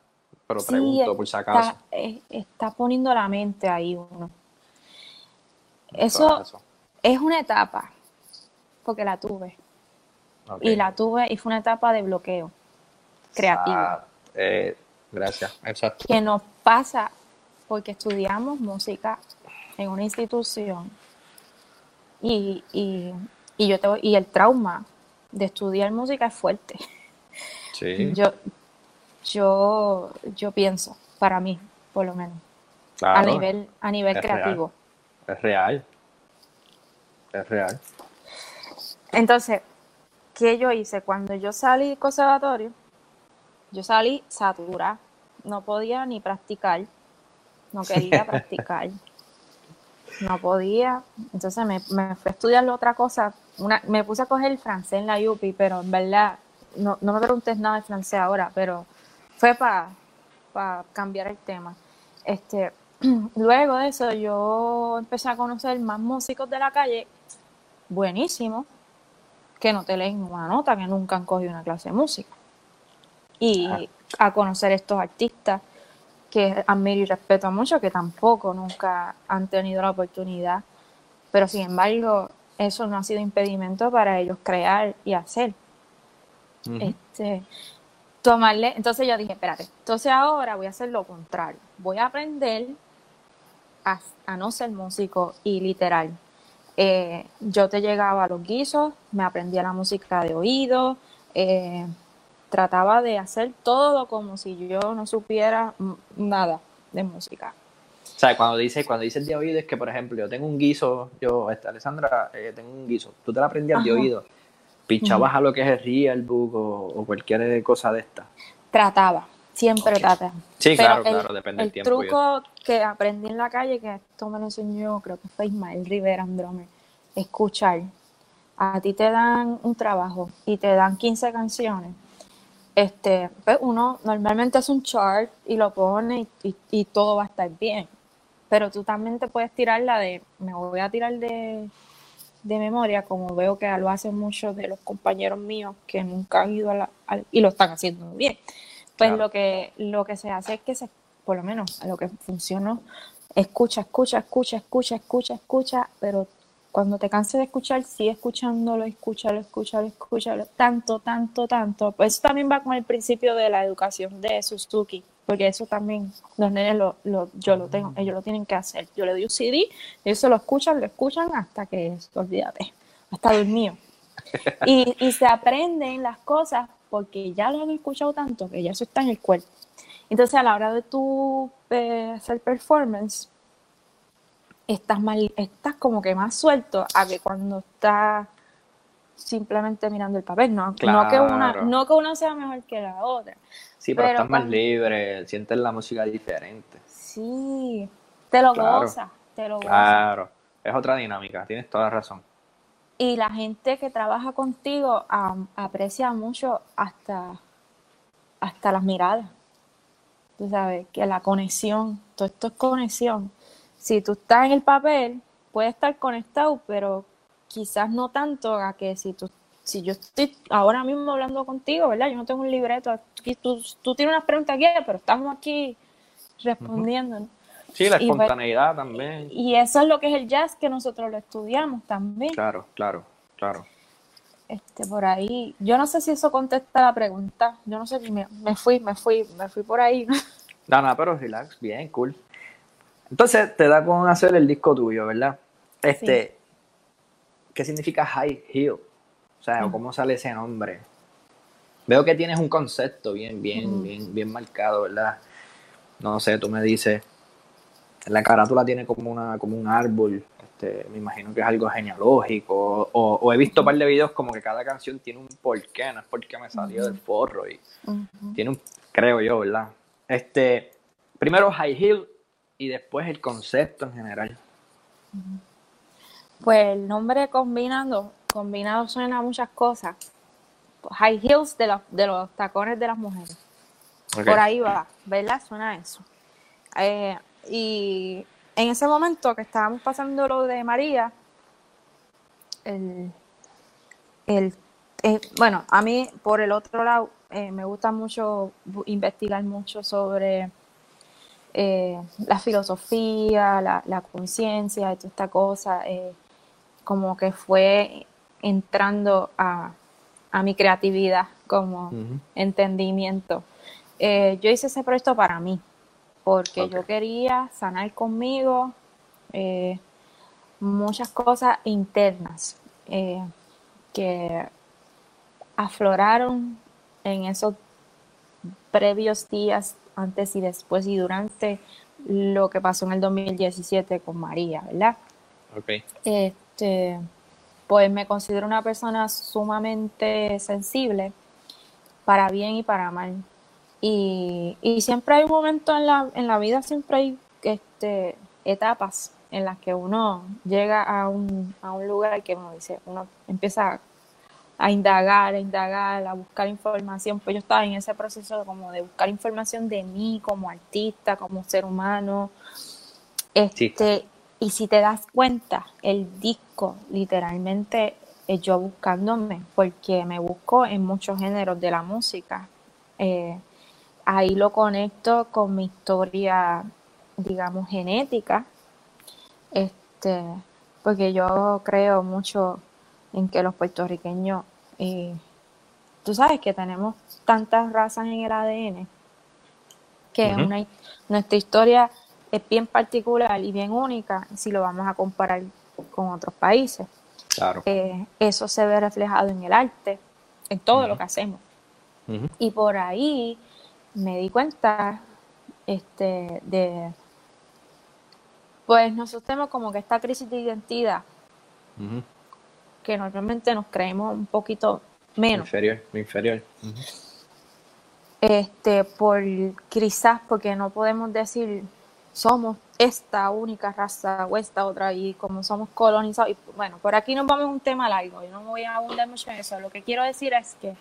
Pero Sí, pregunto por si acaso. Está, está poniendo la mente ahí uno. Eso es una etapa, porque la tuve. Y la tuve y fue una etapa de bloqueo creativo. Ah, eh, gracias, exacto. que nos pasa porque estudiamos música en una institución y, y, y yo y el trauma de estudiar música es fuerte. Sí, Yo, yo, yo pienso, para mí, por lo menos, claro. a nivel, a nivel es real. creativo. Es real. Es real. Entonces, ¿qué yo hice? Cuando yo salí del conservatorio, yo salí saturada. No podía ni practicar. No quería practicar. No podía. Entonces me, me fui a estudiar otra cosa. Una, me puse a coger el francés en la UPI, pero en verdad, no, no me preguntes nada de francés ahora, pero fue para cambiar el tema. Este, luego de eso, yo empecé a conocer más músicos de la calle, buenísimos, que no te leen una nota, que nunca han cogido una clase de música. Y a conocer estos artistas que admiro y respeto mucho, que tampoco nunca han tenido la oportunidad, pero sin embargo, eso no ha sido impedimento para ellos crear y hacer. Este, tomarle, entonces yo dije, espérate, entonces ahora voy a hacer lo contrario, voy a aprender a, a no ser músico y literal. Eh, yo te llegaba a los guisos, me aprendía la música de oído, eh, trataba de hacer todo como si yo no supiera nada de música. O sea, cuando dices cuando dices de oído es que, por ejemplo, yo tengo un guiso, yo, este, Alessandra, eh, tengo un guiso, tú te la aprendías de Ajá. oído, pichabas a lo que es el real book o, o cualquier cosa de esta. Trataba, siempre Ok. trataba. Sí, Pero claro, el- claro, depende del El tiempo. eso. truco que aprendí en la calle, que esto me lo enseñó, creo que fue Ismael Rivera, un drummer, escuchar. A ti te dan un trabajo y te dan 15 canciones. Este, pues uno normalmente hace un chart y lo pone y, y- y todo va a estar bien. Pero tú también te puedes tirar la de, me voy a tirar de, de memoria, como veo que lo hacen muchos de los compañeros míos que nunca han ido a la, al- y lo están haciendo muy bien. Pues Claro. lo que lo que se hace es que se, por lo menos a lo que funcionó, escucha, escucha, escucha, escucha, escucha, escucha, pero cuando te canses de escuchar, sigue escuchándolo, escúchalo, escúchalo, escúchalo, tanto, tanto, tanto. Pues eso también va con el principio de la educación de Suzuki, porque eso también los nenes lo, lo- yo lo tengo, ellos lo tienen que hacer. Yo le doy un CD, ellos se lo escuchan, lo escuchan hasta que, olvídate, hasta dormido. Y, y se aprenden las cosas porque ya lo han escuchado tanto que ya eso está en el cuerpo. Entonces, a la hora de tu eh, hacer performance, estás, más, estás como que más suelto a que cuando estás simplemente mirando el papel. No, no, que una, Claro. no que una sea mejor que la otra. Sí, pero, pero estás más libre, sientes la música diferente. Sí, te lo Claro. gozas, te lo gozas. Claro, es otra dinámica, tienes toda la razón. Y la gente que trabaja contigo aprecia mucho hasta, hasta las miradas. Tú sabes, que la conexión, todo esto es conexión. Si tú estás en el papel, puedes estar conectado, pero quizás no tanto a que si tú, si yo estoy ahora mismo hablando contigo, ¿verdad? Yo no tengo un libreto, tú, tú tienes unas preguntas aquí, pero estamos aquí respondiendo. ¿no? Sí, la Y espontaneidad también. Y eso es lo que es el jazz, que nosotros lo estudiamos también. Claro, claro, claro. Este, por ahí, yo no sé si eso contesta la pregunta, yo no sé, me, me fui, me fui, me fui por ahí. No, no, pero relax, bien, cool. Entonces te da con hacer el disco tuyo, ¿verdad? Este, ¿qué significa High Heel? O sea. ¿cómo sale ese nombre? Veo que tienes un concepto bien, bien, bien, bien marcado, ¿verdad? No sé, tú me dices, la carátula tiene como una, como un árbol, este, me imagino que es algo genealógico, o, o he visto un par de videos como que cada canción tiene un porqué, no es porque me salió del forro y tiene un, creo yo, ¿verdad? Este, primero High Heel y después el concepto en general. Pues el nombre combinando, combinado suena a muchas cosas. High heels de los, de los tacones de las mujeres. Por ahí va, ¿verdad? Suena eso. Eh, y en ese momento que estábamos pasando lo de María, el, el eh, bueno, a mí por el otro lado eh, me gusta mucho investigar mucho sobre la filosofía, la, la conciencia, toda esta cosa, como que fue entrando a, a mi creatividad como entendimiento. Eh, yo hice ese proyecto para mí, porque yo quería sanar conmigo eh, muchas cosas internas eh, que afloraron en esos previos días antes y después y durante lo que pasó en el 2017 con María, ¿verdad? Ok. Este, pues me considero una persona sumamente sensible para bien y para mal. Y, siempre hay un momento en la, en la vida, siempre hay este, etapas en las que uno llega a un, a un lugar que uno dice, uno empieza a indagar, a indagar, a buscar información. Pues yo estaba en ese proceso como de buscar información de mí como artista, como ser humano. Este, y si te das cuenta, el disco literalmente es yo buscándome, porque me busco en muchos géneros de la música. Eh, ahí lo conecto con mi historia, digamos, genética. Este, porque yo creo mucho en que los puertorriqueños, eh, tú sabes que tenemos tantas razas en el ADN, que una, nuestra historia es bien particular y bien única si lo vamos a comparar con otros países. Claro. Eh, eso se ve reflejado en el arte, en todo lo que hacemos. Y por ahí me di cuenta este, de, pues nosotros tenemos como que esta crisis de identidad, que normalmente nos creemos un poquito menos. Inferior, inferior. Este, por quizás porque no podemos decir somos esta única raza o esta otra y como somos colonizados. Y bueno, por aquí nos vamos a un tema largo, yo no voy a abundar mucho en eso. Lo que quiero decir es que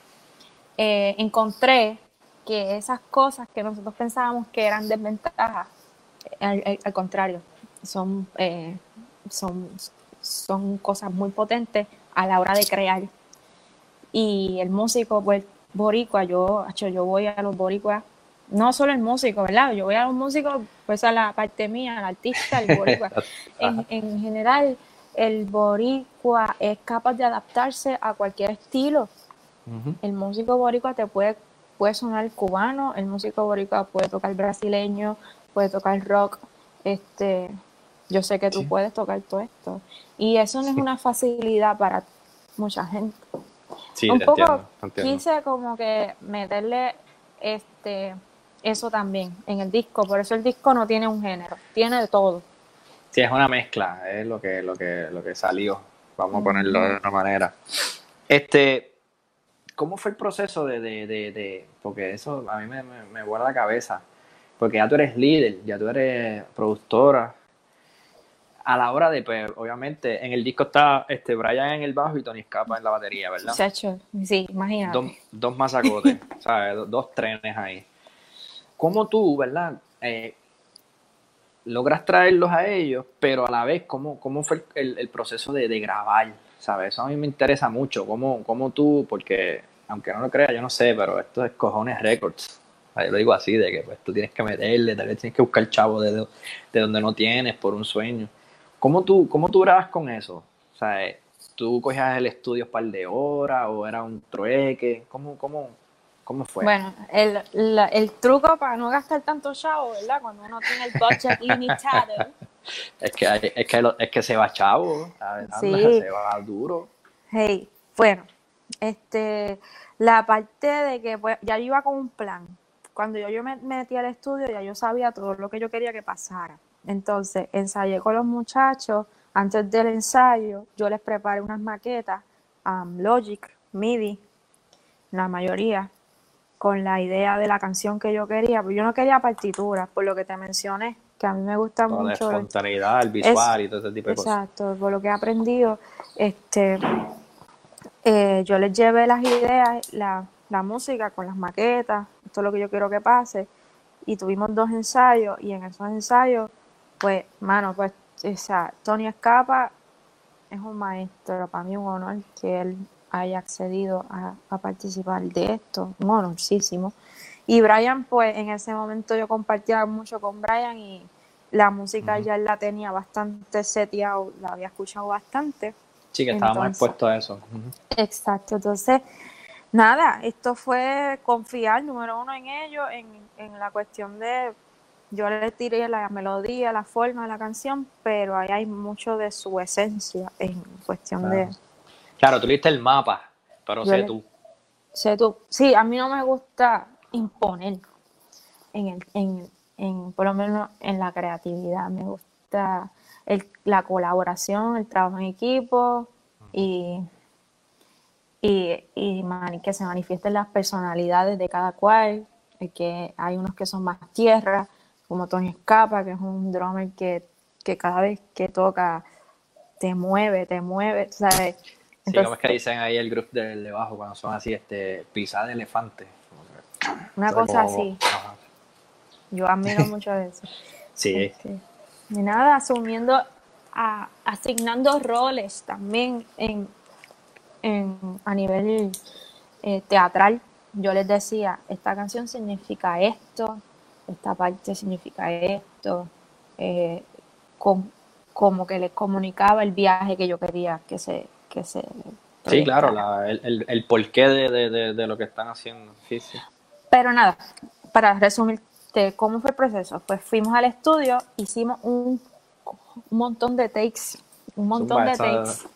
eh, encontré que esas cosas que nosotros pensábamos que eran desventajas, al, contrario, son, eh, son, son cosas muy potentes a la hora de crear. Y el músico, pues, boricua, yo, yo voy a los boricuas no solo el músico, ¿verdad? Yo voy a los músicos, pues a la parte mía, el artista, el boricua. en, general, el boricua es capaz de adaptarse a cualquier estilo. El músico boricua te puede, puede sonar cubano, el músico boricua puede tocar brasileño, puede tocar rock. Este, yo sé que tú puedes tocar todo esto. Y eso no es una facilidad para mucha gente. Sí, Un poco quise como que meterle este eso también en el disco. Por eso el disco no tiene un género, tiene de todo. Sí, es una mezcla, es lo que, lo que, lo que salió. Vamos a ponerlo de una manera. Este, ¿cómo fue el proceso de, de, de, porque eso a mí me, me, guarda la cabeza, porque ya tú eres líder, ya tú eres productora. A la hora de, pues, obviamente, en el disco está este Brian en el bajo y Tony Escapa en la batería, ¿verdad? Sí, imagínate. Dos, dos masacotes, ¿sabes? dos trenes ahí. ¿Cómo tú, verdad? Eh, logras traerlos a ellos, pero a la vez, ¿cómo, cómo fue el, proceso de, grabar? ¿Sabes? Eso a mí me interesa mucho. ¿Cómo, cómo tú, porque aunque no lo creas, yo no sé, pero esto es cojones records. Yo lo digo así, de que pues, tú tienes que meterle, tal vez tienes que buscar chavo de, de donde no tienes por un sueño. ¿Cómo tú, cómo tú grabas con eso? O sea, ¿tú cogías el estudio un par de horas o era un trueque? ¿Cómo, cómo, ¿Cómo fue? Bueno, el, el truco para no gastar tanto chavo, ¿verdad? Cuando uno tiene el budget limitado. es, que es, que es que se va chavo, sí. se va duro. Hey, bueno, este, la parte de que pues, ya yo iba con un plan. Cuando yo, yo me metí al estudio, ya yo sabía todo lo que yo quería que pasara. Entonces, ensayé con los muchachos. Antes del ensayo, yo les preparé unas maquetas, um, Logic, MIDI, la mayoría, con la idea de la canción que yo quería, pues yo no quería partituras, por lo que te mencioné, que a mí me gusta Toda la espontaneidad, el visual y todo ese tipo de cosas. Exacto, por lo que he aprendido, este, eh, yo les llevé las ideas, la, la música con las maquetas, esto es lo que yo quiero que pase, y tuvimos dos ensayos, y en esos ensayos, pues, mano, pues, o sea, Tony Escapa es un maestro, para mí un honor que él haya accedido a, a participar de esto, un honorísimo. Y Brian, pues en ese momento yo compartía mucho con Brian y la música ya la tenía bastante seteado, la había escuchado bastante. Sí, que estábamos Entonces- expuestos a eso. Exacto, entonces, nada, esto fue confiar, número uno, en ellos, en, en la cuestión de, yo le tiré la melodía, la forma de la canción, pero ahí hay mucho de su esencia en cuestión de... Claro. Tú le diste el mapa, pero sé le- tú. sé tú, sí, a mí no me gusta imponer en el, en, en, por lo menos en la creatividad, me gusta el, la colaboración, el trabajo en equipo y, y, y que se manifiesten las personalidades de cada cual, que hay unos que son más tierra, como Tony Escapa, que es un drummer que, que cada vez que toca te mueve, te mueve, ¿sabes? Sí, como es que dicen ahí el grupo del debajo cuando son así, este, pisada de elefante. Como una como- cosa así. Ajá. Yo admiro mucho eso. Sí, Este, y nada, asumiendo, a- asignando roles también en, en- a nivel eh, teatral. Yo les decía, esta canción significa esto, esta parte significa esto, eh, com- como que les comunicaba el viaje que yo quería que se... Que se sí, claro, la- el, el, el porqué de, de, de, de lo que están haciendo. Sí, sí. Pero nada, para resumirte cómo fue el proceso, pues fuimos al estudio, hicimos un, un montón de takes, un montón Zumba, de takes.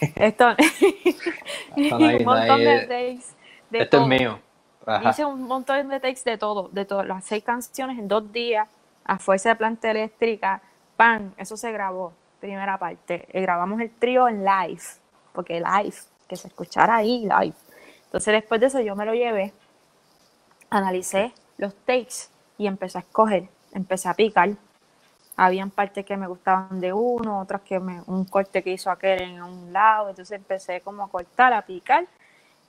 Esto, un montón de takes. De Este todo. es mío. Ajá. Hice un montón de takes de todo, de todas las seis canciones en dos días, a fuerza de planta eléctrica, pan, eso se grabó, primera parte. Eh, grabamos el trío en live, porque live, que se escuchara ahí live. Entonces después de eso yo me lo llevé, analicé los takes y empecé a escoger, empecé a picar. Habían partes que me gustaban de uno, otras que me, un corte que hizo aquel en un lado, entonces empecé como a cortar, a picar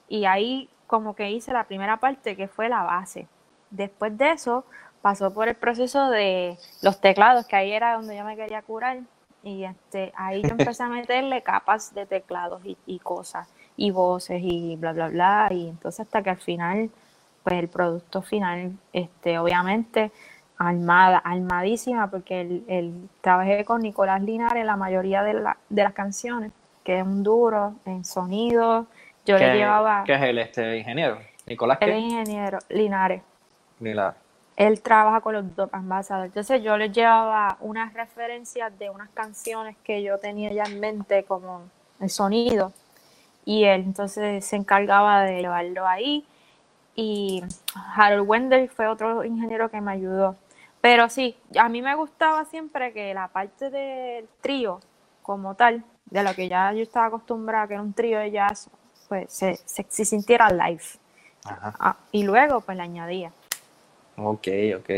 y ahí como que hice la primera parte que fue la base. Después de eso pasó por el proceso de los teclados, que ahí era donde yo me quería curar y este ahí yo empecé a meterle capas de teclados y, y cosas y voces y bla bla bla y entonces hasta que al final pues el producto final este obviamente armada armadísima porque el, el- trabajé con Nicolás Linares la mayoría de, la- de las canciones que es un duro en sonido yo le ¿Qué, llevaba qué es el este ingeniero? ¿Nicolás el qué? ingeniero Linares la- él trabaja con los dos ambasadores. Entonces yo les llevaba unas referencias de unas canciones que yo tenía ya en mente como el sonido y él entonces se encargaba de llevarlo ahí y Harold Wendell fue otro ingeniero que me ayudó. Pero sí, a mí me gustaba siempre que la parte del trío como tal, de lo que ya yo estaba acostumbrada, que era un trío de jazz, pues se, se, se sintiera live. Ajá. Ah, y luego pues le añadía. Ok, ok.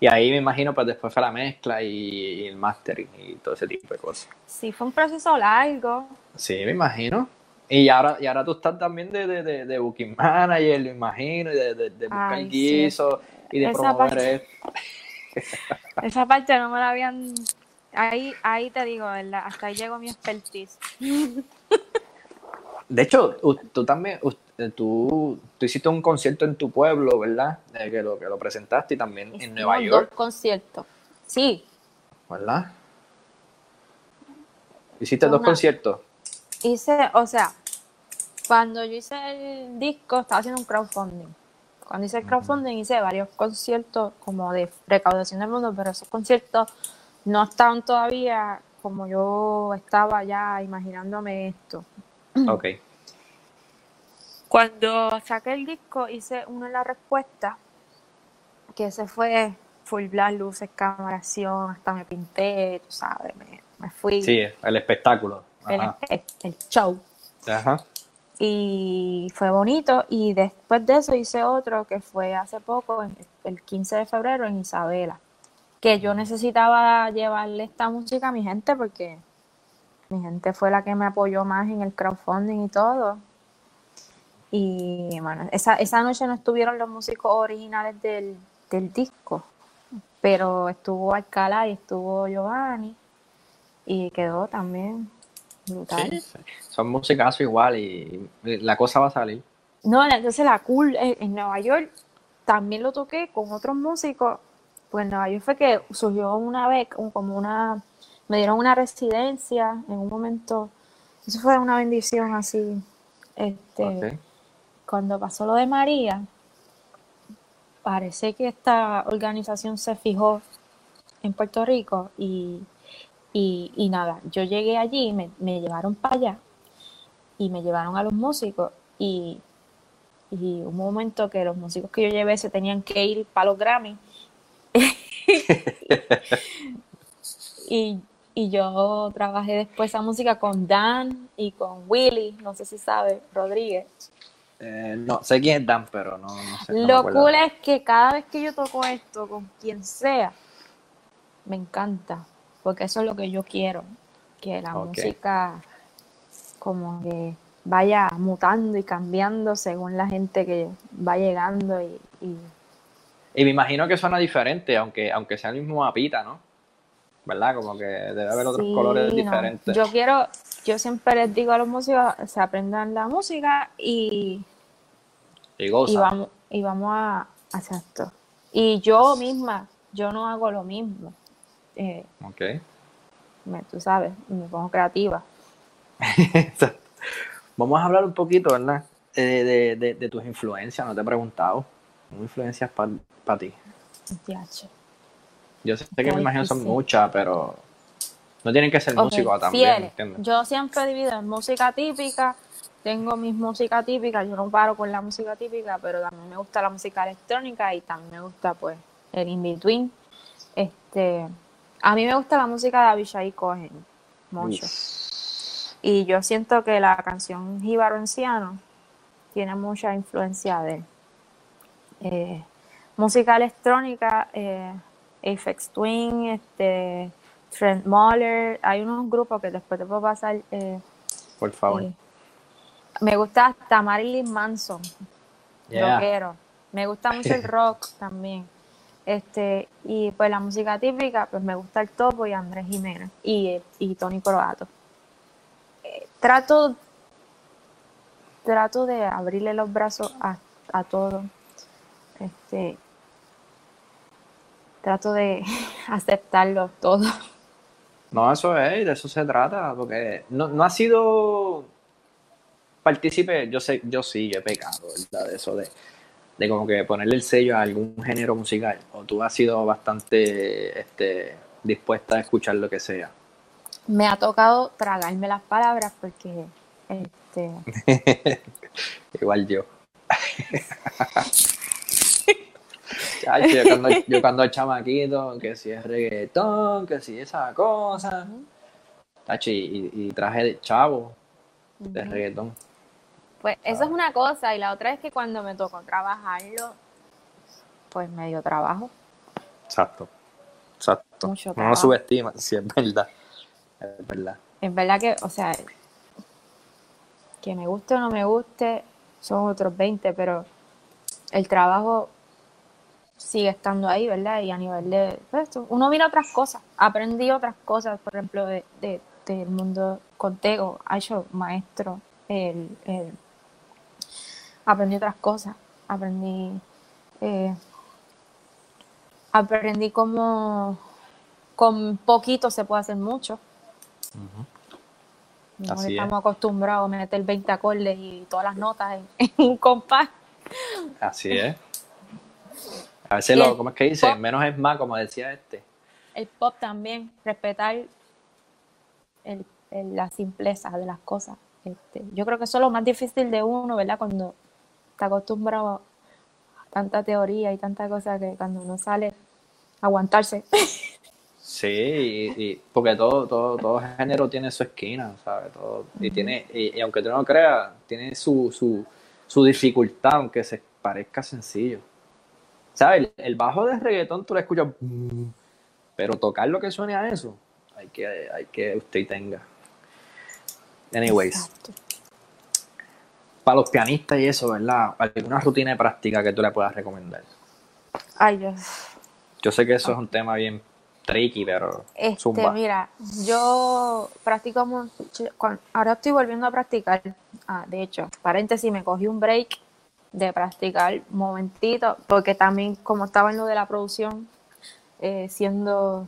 Y ahí me imagino, pues después fue la mezcla y, y el mastering y todo ese tipo de cosas. Sí, fue un proceso largo. Sí, me imagino. Y ahora, y ahora tú estás también de, de, de, de booking manager, lo imagino, y de, de, de buscar Ay, sí. guiso y de Esa promover parte- esto. Esa parte no me la habían. Ahí, ahí te digo, ¿verdad? Hasta ahí llegó mi expertise. De hecho, tú también, eh, tú, tú hiciste un concierto en tu pueblo, ¿verdad? Eh, que, lo, que lo presentaste y también en Nueva dos York, conciertos. Sí, ¿verdad? Hiciste dos conciertos. Hice, o sea, cuando yo hice el disco, estaba haciendo un crowdfunding. Cuando hice el crowdfunding, hice varios conciertos como de recaudación del mundo, pero esos conciertos no estaban todavía como yo estaba ya imaginándome esto. Ok. Cuando saqué el disco hice una de las respuestas, que ese fue full blast, luces, cámara, acción, hasta me pinté, tú sabes, me, me fui, Sí, el espectáculo. El, el- el show. Ajá. y fue bonito. Y después de eso hice otro que fue hace poco, el 15 de febrero, en Isabela. Que yo necesitaba llevarle esta música a mi gente porque mi gente fue la que me apoyó más en el crowdfunding y todo. Y bueno, esa, esa noche no estuvieron los músicos originales del, del disco, pero estuvo Alcalá y estuvo Giovanni y quedó también brutal. Son musicazos igual y la cosa va a salir. No, entonces la cool en Nueva York también lo toqué con otros músicos. Pues en Nueva York fue que surgió una vez como una, me dieron una residencia en un momento. Eso fue una bendición así. Este, cuando pasó lo de María, parece que esta organización se fijó en Puerto Rico y, y, nada, yo llegué allí, me, me llevaron para allá y me llevaron a los músicos y, y un momento que los músicos que yo llevé se tenían que ir para los Grammy y, y yo trabajé después esa música con Dan y con Willy, no sé si sabe, Rodríguez. Eh, no, sé quién es Dan, pero no, sé. Lo cool es que cada vez que yo toco esto con quien sea, me encanta, porque eso es lo que yo quiero, que la música como que vaya mutando y cambiando según la gente que va llegando y, y... me imagino que suena diferente, aunque, aunque sea el mismo mapita, ¿no? ¿Verdad? Como que debe haber otros colores diferentes. Yo quiero, yo siempre les digo a los músicos, se aprendan la música y y, vamos, y vamos a hacer esto. Y yo misma, yo no hago lo mismo. Eh, ok. Me, tú sabes, me pongo creativa. vamos a hablar un poquito, ¿verdad? Eh, de, de, tus influencias, no te he preguntado. ¿Qué influencias para ti? Yo sé que me imagino son muchas, pero no tienen que ser músicos también. Yo siempre divido en música típica, tengo mis música típica, yo no paro con la música típica, pero también me gusta la música electrónica y también me gusta pues el in-between. Este, a mí me gusta la música de Abishai Cohen mucho. Y yo siento que la canción Jíbaro Anciano tiene mucha influencia de él. Eh, música electrónica, eh, Apex Twin, este, Trent Moller, hay unos grupos que después te puedo pasar. Eh, Por favor. Me gusta hasta Marilyn Manson, rockero. Me gusta mucho el rock también. Este, y pues la música típica, pues me gusta el Topo y Andrés Jiménez y, y Tony Croato. Eh, trato, trato de abrirle los brazos a, a todos. Este, trato de aceptarlo todo. No, eso es, de eso se trata, porque no, no ha sido partícipe, yo sé, yo sí he pecado, ¿verdad? Eso de, de como que ponerle el sello a algún género musical. O tú has sido bastante este, dispuesta a escuchar lo que sea. Me ha tocado tragarme las palabras porque este igual yo. yo, cuando, yo cuando chamaquito, que si es reggaetón, que si esa cosa. y, y, traje de chavo de reggaetón. Pues eso es una cosa y la otra es que cuando me tocó trabajarlo, pues me dio trabajo. Exacto, exacto. no lo subestima, si es verdad, es verdad. Es verdad que, o sea, que me guste o no me guste, son otros 20, pero el trabajo sigue estando ahí, ¿verdad? Y a nivel de pues, uno mira otras cosas, aprendí otras cosas, por ejemplo, de, del mundo contego, ha hecho maestro, el, el aprendí otras cosas, aprendí, eh, aprendí cómo con poquito se puede hacer mucho. estamos acostumbrados a meter 20 acordes y todas las notas en, un compás. Así es. A veces, lo, ¿cómo es que dice? Menos es más, como decía este. El pop también, respetar el, la simpleza de las cosas. Este, yo creo que eso es lo más difícil de uno, ¿verdad? Cuando está acostumbrado a tanta teoría y tanta cosa que cuando uno sale, aguantarse. Sí, y, porque todo, todo, todo género tiene su esquina, ¿sabes? Todo, y, tiene, y, aunque tú no creas, tiene su, su, su dificultad, aunque se parezca sencillo. ¿Sabes? El, bajo de reggaetón tú lo escuchas, pero tocar lo que suene a eso, hay que, hay que usted tenga. Anyways. Para los pianistas y eso, ¿verdad? ¿Alguna rutina de práctica que tú le puedas recomendar? Ay, Dios. Yo sé que eso es un tema bien tricky, pero. Este, mira, yo practico mucho. Ahora estoy volviendo a practicar. Ah, de hecho, paréntesis, me cogí un break de practicar un momentito, porque también, como estaba en lo de la producción, eh, siendo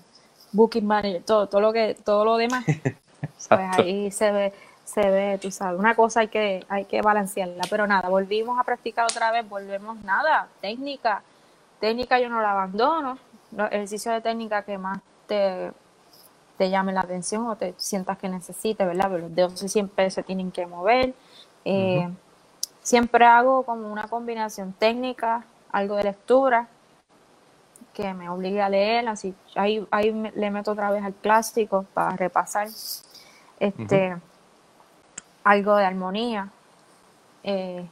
booking manager, todo, todo lo que, todo lo demás, pues ahí se ve, se ve, tú sabes, una cosa hay que, hay que balancearla, pero nada, volvimos a practicar otra vez, volvemos nada, técnica, técnica yo no la abandono, los ejercicios de técnica que más te, te llamen la atención o te sientas que necesites, ¿verdad? Pero los dedos siempre se tienen que mover. Eh, siempre hago como una combinación técnica, algo de lectura, que me obligue a leer, así ahí, ahí le meto otra vez al clásico para repasar. Este, algo de armonía, eh,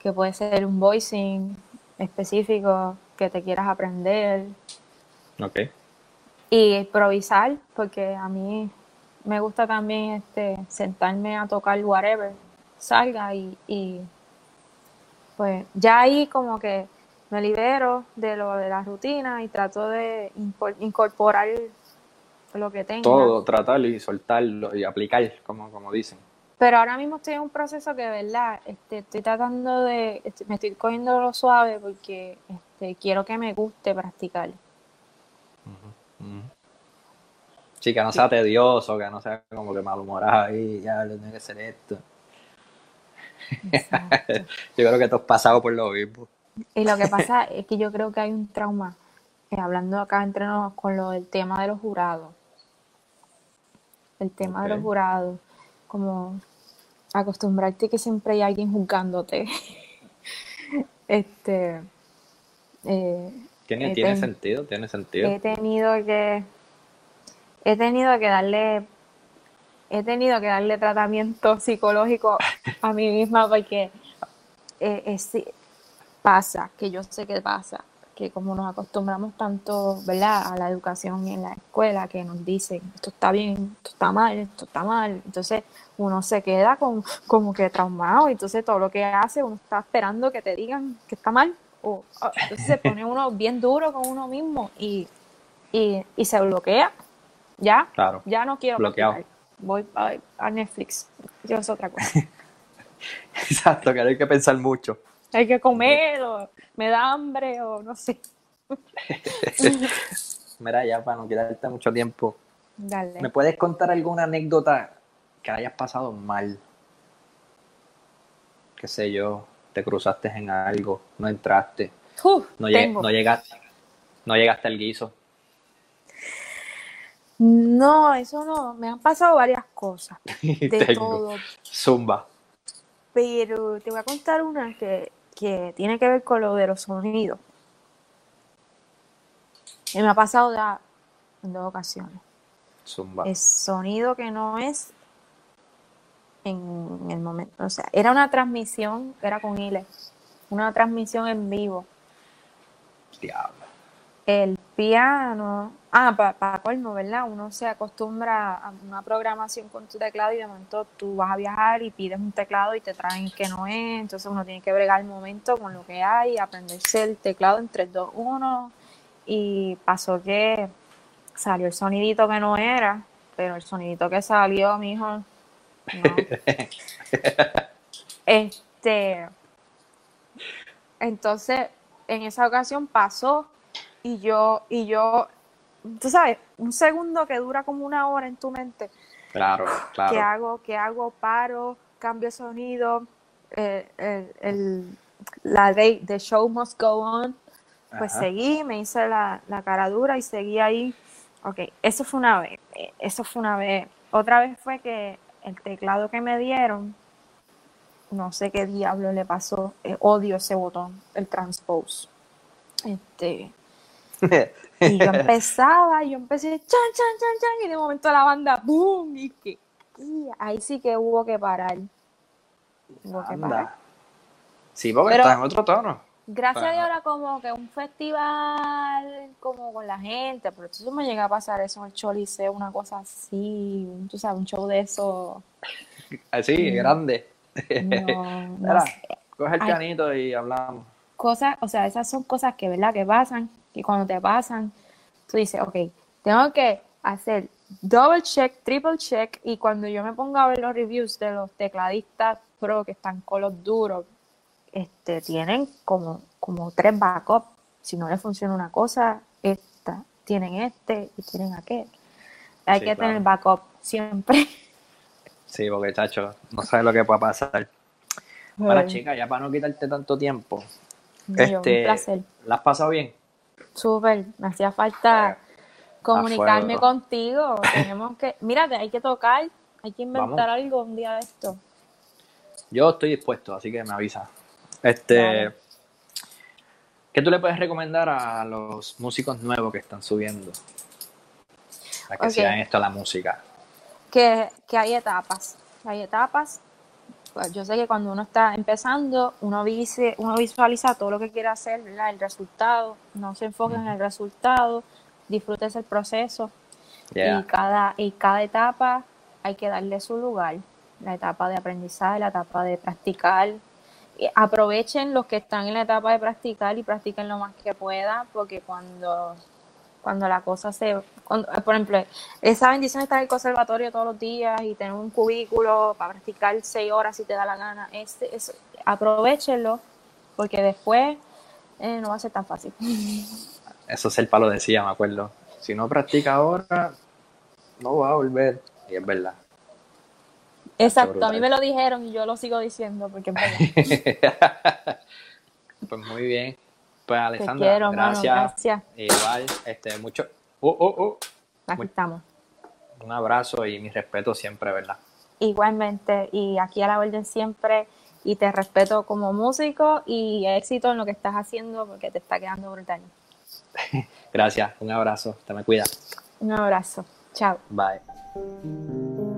que puede ser un voicing específico que te quieras aprender, Ok. Y improvisar, porque a mí me gusta también este sentarme a tocar whatever salga y, pues ya ahí como que me libero de lo de la rutina y trato de incorporar lo que tengo. Todo, tratar y soltarlo y aplicar, como, como dicen. Pero ahora mismo estoy en un proceso que, ¿verdad? Este, estoy tratando de, este, me estoy cogiendo lo suave porque este, quiero que me guste practicar. Sí, que no sea tedioso, que no sea como que malhumorado ahí, ya tiene que hacer esto. yo creo que tú has pasado por lo mismo. Y lo que pasa es que yo creo que hay un trauma, eh, hablando acá entre nosotros con lo del tema de los jurados. El tema de los jurados, como acostumbrarte que siempre hay alguien juzgándote. este. Eh, tiene, tiene sentido, tiene sentido. He tenido que he tenido que darle he tenido que darle tratamiento psicológico a mí misma porque eh, pasa, que yo sé que pasa, que como nos acostumbramos tanto, ¿verdad? A la educación en la escuela, que nos dicen, esto está bien, esto está mal, esto está mal, entonces uno se queda con, como que traumado, entonces todo lo que hace uno está esperando que te digan que está mal, o entonces se pone uno bien duro con uno mismo y, y, se bloquea. Ya, claro. ya no quiero bloquear. Voy a, Netflix. Yo es otra cosa. Exacto, que hay que pensar mucho. Hay que comer, o me da hambre, o no sé. Mira, ya para no quedarte mucho tiempo. Dale. ¿Me puedes contar alguna anécdota que hayas pasado mal? Qué sé yo, te cruzaste en algo, no entraste, no, llegaste, no llegaste al guiso. No, eso no, me han pasado varias cosas, de todo. Zumba. Pero te voy a contar una que, tiene que ver con lo de los sonidos. Y me ha pasado ya en dos ocasiones. Zumba. El sonido que no es en el momento. O sea, era una transmisión, era con Ile, una transmisión en vivo. Diablo. El piano, ah, para colmo, ¿verdad? Uno se acostumbra a una programación con tu teclado y de momento tú vas a viajar y pides un teclado y te traen que no es, entonces uno tiene que bregar el momento con lo que hay, aprenderse el teclado en 3, 2, 1 y pasó que salió el sonidito que no era, pero el sonidito que salió, mi hijo, este, entonces, en esa ocasión pasó y yo, y yo, tú sabes, un segundo que dura como una hora en tu mente. Claro, claro. ¿Qué hago? ¿Qué hago? Paro, cambio sonido, eh, el, la de The Show Must Go On. Pues seguí, me hice la, la cara dura y seguí ahí. Ok, eso fue una vez, eso fue una vez. Otra vez fue que el teclado que me dieron, no sé qué diablo le pasó, eh, odio ese botón, el transpose. Este, Y yo empezaba, y yo empecé, chan, chan, chan, chan, y de momento la banda, boom, y que, y ahí sí que hubo que parar. Hubo que parar. Sí, porque Pero- está en otro tono. Gracias a. Dios ahora como que un festival como con la gente, pero eso me llega a pasar eso en el Choliseo, una cosa así, un- tú sabes, un show de eso. Así, grande. No, no Mira, coge el Ay. canito y hablamos. Cosas, o sea, esas son cosas que, ¿verdad? Que pasan, y cuando te pasan, tú dices, ok, tengo que hacer double check, triple check, y cuando yo me pongo a ver los reviews de los tecladistas pro que están con los duros, este, tienen como, como tres backups. Si no le funciona una cosa, esta, tienen este y tienen aquel. Hay Sí, que claro. tener backup siempre. Sí, porque, chacho, no sabes lo que puede pasar. Bueno, Ay, chica, ya para no quitarte tanto tiempo, este, un placer. ¿la has pasado bien? Súper, me hacía falta comunicarme contigo. Tenemos que, mírate, hay que tocar, hay que inventar Vamos. algo un día de esto. Yo estoy dispuesto, así que me avisa. Este. ¿qué tú le puedes recomendar a los músicos nuevos que están subiendo? A que Ok. sigan esto la música. Que, que hay etapas, hay etapas. Pues yo sé que cuando uno está empezando, uno, dice, uno visualiza todo lo que quiere hacer, ¿verdad? el resultado, no se enfoque en el resultado, disfrutes el proceso. Yeah. Y, cada, y cada etapa hay que darle su lugar. La etapa de aprendizaje, la etapa de practicar. Aprovechen los que están en la etapa de practicar y practiquen lo más que puedan, porque cuando, cuando la cosa se... cuando- por ejemplo, esa bendición de estar en el conservatorio todos los días y tener un cubículo para practicar seis horas si te da la gana, este, eso, aprovechenlo, porque después eh, no va a ser tan fácil. Eso es el palo decía, me acuerdo. Si no practica ahora, no va a volver. Y es verdad. Exacto, a mí me lo dijeron y yo lo sigo diciendo porque pues muy bien. Pues Te Alessandra, quiero, mano, gracias. gracias. Igual, este, mucho. Uh, uh, uh. Aquí Muy- estamos. Un abrazo y mi respeto siempre, ¿verdad? Igualmente, y aquí a la orden siempre, y te respeto como músico y éxito en lo que estás haciendo porque te está quedando brutal. Gracias, un abrazo, te me cuida. Un abrazo. Chao. Bye.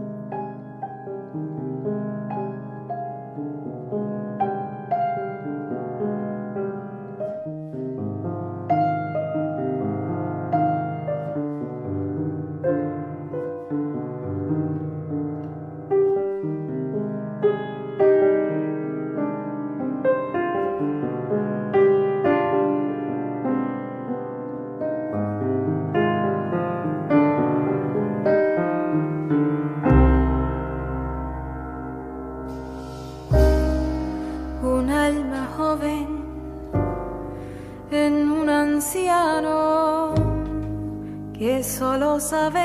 Solo